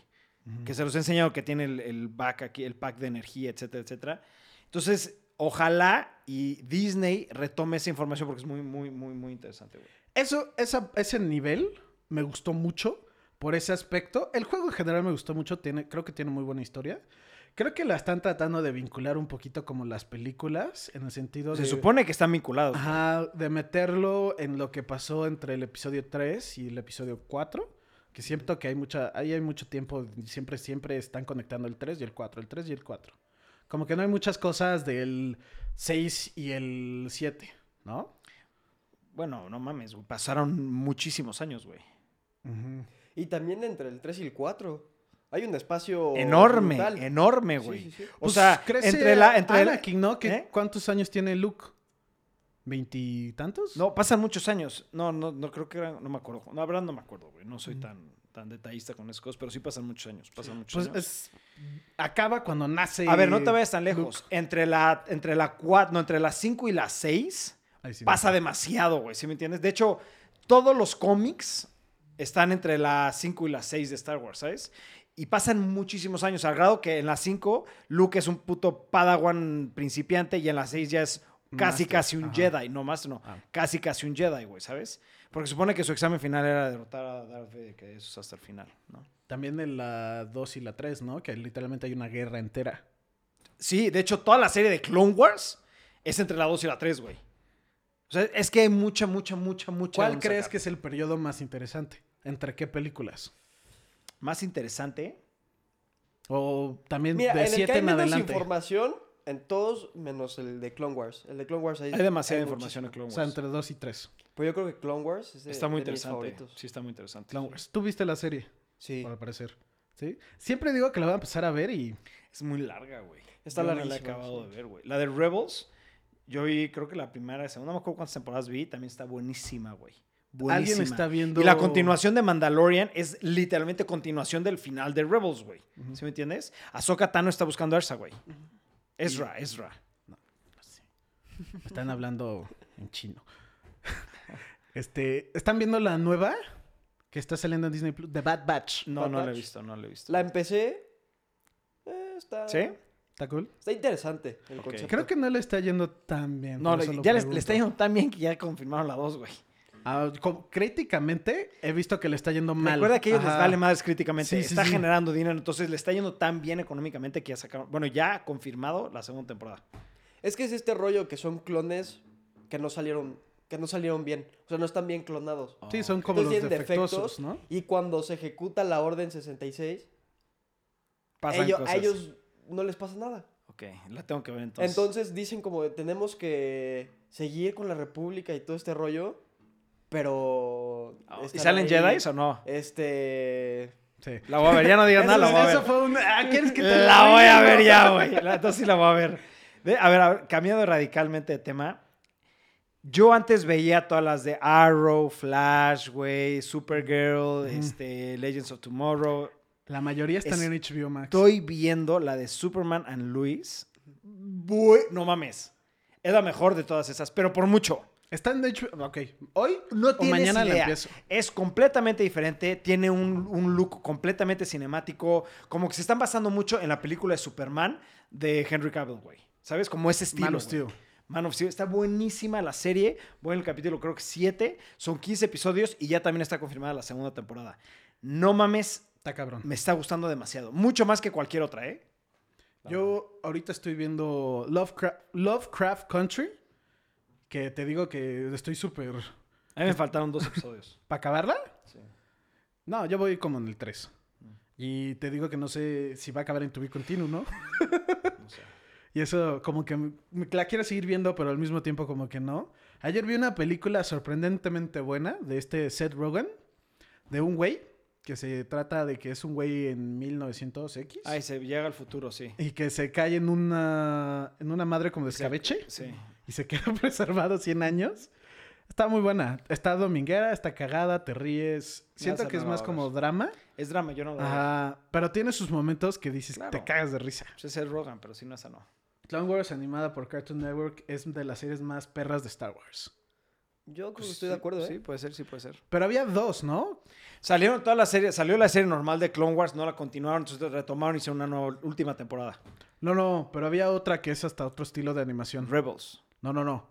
Que se los he enseñado que tiene el, el back aquí, el pack de energía, etcétera, etcétera. Entonces, ojalá y Disney retome esa información porque es muy, muy, muy, muy interesante, güey. Eso, esa- ese nivel me gustó mucho por ese aspecto. El juego en general me gustó mucho, tiene, creo que tiene muy buena historia. Creo que la están tratando de vincular un poquito como las películas, en el sentido Se de... supone que están vinculados. Ajá, de meterlo en lo que pasó entre el episodio 3 y el episodio 4. Que siento que hay mucha, ahí hay mucho tiempo, siempre, siempre están conectando el 3 y el 4, el 3 y el 4. Como que no hay muchas cosas del 6 y el 7, ¿no? Bueno, no mames, güey. Pasaron muchísimos años, güey. Y también entre el 3 y el 4. Hay un espacio Enorme, brutal. enorme, güey. sí, sí. O Pues sea, crece entre la... Entre la- Anakin, ¿no? ¿Qué- ¿Eh? ¿Cuántos años tiene Luke? ¿Veintitantos? No, pasan muchos años. No, no, no creo que eran... No me acuerdo. No, la verdad no me acuerdo, güey. No soy tan, tan detallista con esas cosas, pero sí pasan muchos años. Pasan muchos Pues años. es... Acaba cuando nace... A ver, no te vayas tan Luke. lejos. Entre la, entre la 4, no, entre las 5 y las 6 Ahí sí, pasa no. demasiado, güey, ¿sí me entiendes? De hecho, todos los cómics están entre las 5 y las 6 de Star Wars, ¿sabes? Y pasan muchísimos años, al grado que en las 5 Luke es un puto padawan principiante y en las 6 ya es casi, Master, casi un ajá. Jedi. No, más no. Ah. Casi, casi un Jedi, güey, ¿sabes? Porque supone que su examen final era derrotar a Darth Vader, que eso es hasta el final, ¿no? También en la 2 y la 3, ¿no? Que literalmente hay una guerra entera. Sí, de hecho, toda la serie de Clone Wars es entre la 2 y la 3, güey. O sea, es que hay mucha, mucha, mucha, mucha. ¿Cuál crees que es el periodo más interesante? ¿Entre qué películas? Más interesante? O también Mira, de en el que 7 hay en menos adelante. información en todos menos el de Clone Wars. El de Clone Wars ahí Hay demasiada hay información en. Clone O sea, Wars. entre 2 y 3. Pues yo creo que Clone Wars es de, Está muy de mis interesante. favoritos. Sí, está muy interesante. Clone Wars. ¿Tú viste la serie? Sí. Al parecer. ¿Sí? Siempre digo que la voy a empezar a ver y... Es muy larga, güey. Está no la he acabado sí. de ver, güey. La de Rebels, yo vi, creo que la primera y segunda, no me acuerdo cuántas temporadas vi, también está buenísima, güey. Buenísima. Alguien está viendo... Y la continuación de Mandalorian es literalmente continuación del final de Rebels, güey. ¿Sí me entiendes? Ahsoka Tano está buscando a Ersa, güey. Ezra, Ezra. Están hablando en chino. Este, ¿están viendo la nueva que está saliendo en Disney Plus? The Bad Batch. No, Bad no la he visto, no la he visto. La empecé. eh, está, ¿Sí? ¿Está cool? está interesante el Ok. concepto. Creo que no le está yendo tan bien. No, le- ya le, le está yendo tan bien que ya confirmaron la 2, güey. Ah, críticamente he visto que le está yendo mal. Recuerda que a ellos les Ajá. vale madres críticamente. Sí, sí, está sí. generando dinero, entonces le está yendo tan bien económicamente que ya sacaron. Bueno, ya confirmado la segunda temporada. Es que es este rollo que son clones que no salieron que no salieron bien. O sea, no están bien clonados. Sí, son como los Entonces tienen defectuosos, defectos ¿no? y cuando se ejecuta la orden 66, Pasan ellos- cosas. a ellos no les pasa nada. Ok, la tengo que ver entonces. Entonces dicen como tenemos que seguir con la república y todo este rollo, pero... Oh, ¿Y salen Jedi o no? Este... Sí. La voy a ver, ya no digas nada, la voy a Eso ver. fue un... Ah, ¿Quieres que te La voy a ver ya, güey. Entonces sí la voy a ver. Ve, A ver, a ver, cambiando radicalmente de tema. Yo antes veía todas las de Arrow, Flash, güey, Supergirl, este, Legends of Tomorrow. La mayoría están Es- en HBO Max. Estoy viendo la de Superman and Luis. No mames. Es la mejor de todas esas, pero por mucho. Están de hecho... Ok. Hoy No o tienes mañana la idea. empiezo. Es completamente diferente, tiene un, un look completamente cinemático, como que se están basando mucho en la película de Superman de Henry Cavill, güey. ¿Sabes? Como ese estilo. Man of. Steel. Man of Steel. Está buenísima la serie. Voy en el capítulo creo que 7. Son 15 episodios y ya también está confirmada la segunda temporada. No mames, Está cabrón. me está gustando demasiado. Mucho más que cualquier otra, ¿eh? Yo ahorita estoy viendo Lovecraft, Lovecraft Country. Que te digo que estoy súper... A mí me faltaron dos episodios. ¿Para acabarla? Sí. No, yo voy como en el 3. Y te digo que no sé si va a acabar en tu continuo, ¿no? No sé. Y eso como que la quiero seguir viendo, pero al mismo tiempo como que no. Ayer vi una película sorprendentemente buena de este Seth Rogen, de un güey, que se trata de que es un güey en 1900X. Ay, se llega al futuro, sí. Y que se cae en una, en una madre como de escabeche Sí. y se queda preservado 100 años. Está muy buena. Está dominguera, está cagada, te ríes. Siento que no es más como drama. Es drama, yo no lo veo. Ajá. Pero tiene sus momentos que dices, Claro. te cagas de risa. Pues es el Rogan, pero si no, esa no. Clone Wars animada por Cartoon Network es de las series más perras de Star Wars. Yo creo Pues que estoy sí, de acuerdo, ¿eh? Sí, puede ser, sí puede ser. Pero había dos, ¿no? Salieron todas las series, salió la serie normal de Clone Wars, no la continuaron, entonces retomaron y hicieron una nueva, última temporada. No, no, pero había otra que es hasta otro estilo de animación. Rebels. No, no, no.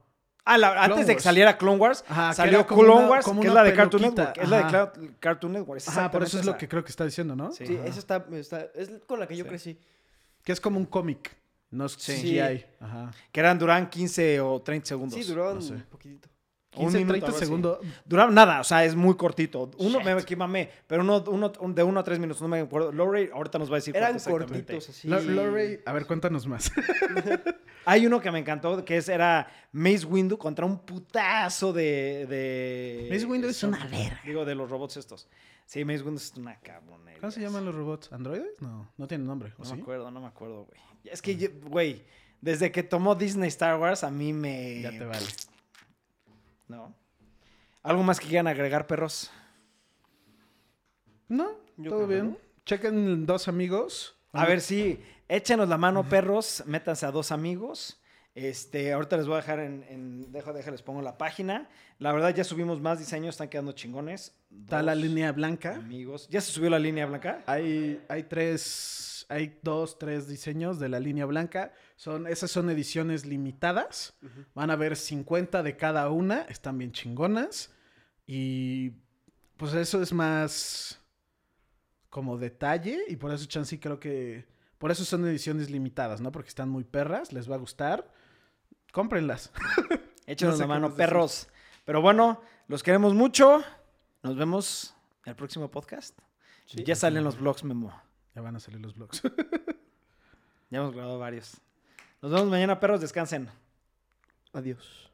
Ah, la- antes de que saliera Clone Wars, Ajá, salió Clone una- Wars, como que es la de Cartoon. Network. Es la de. Cla- Cartoon Network. es Ajá, por eso es lo que creo que está diciendo, ¿no? Sí. Sí, esa está, está- Es con la que yo Sí. crecí. Que es como un cómic. No es Sí. CGI. Ajá. Que eran, duraban 15 o 30 segundos. Sí, duraban no sé. un poquitito. Un 15, minuto, 30 algo así. segundos. Duraban nada, o sea, es muy cortito. Uno Shit. me equivocé, pero uno, uno un- de uno a tres minutos, no me acuerdo. Lorray ahorita nos va a decir Eran cortitos así. Lo- Lorray, a ver, cuéntanos más. Hay uno que me encantó, que es, era Mace Windu contra un putazo de... de Mace Windu es una verga. Digo, de los robots estos. Sí, Mace Windu es una cabronería. ¿Cómo se llaman los robots? ¿Androides? No, no tienen nombre. ¿o No sí? me acuerdo, no me acuerdo, güey. Es que, güey, desde que tomó Disney Star Wars, a mí me... Ya te vale. ¿No? ¿Algo más que quieran agregar, perros? No, Yo todo bien. no. Chequen dos amigos. A ver, sí, échenos la mano, perros, métanse a dos amigos. Este, ahorita les voy a dejar en, en dejo, deja, les pongo la página. La verdad, ya subimos más diseños, están quedando chingones. Está la Dos línea blanca. Amigos. ¿Ya se subió la línea blanca? Hay, hay tres, hay dos, tres diseños de la línea blanca. Son, esas son ediciones limitadas. Van a ver 50 de cada una. Están bien chingonas. Y pues eso es más como detalle. Y por eso, Chansey, creo que... Por eso son ediciones limitadas, ¿no? Porque están muy perras, les va a gustar. Cómprenlas. Échenos No sé la mano, decir. perros. Pero bueno, los queremos mucho. Nos vemos en el próximo podcast. Sí. ya salen los vlogs, Memo. Ya van a salir los blogs. Ya hemos grabado varios. Nos vemos mañana, perros. Descansen. Adiós.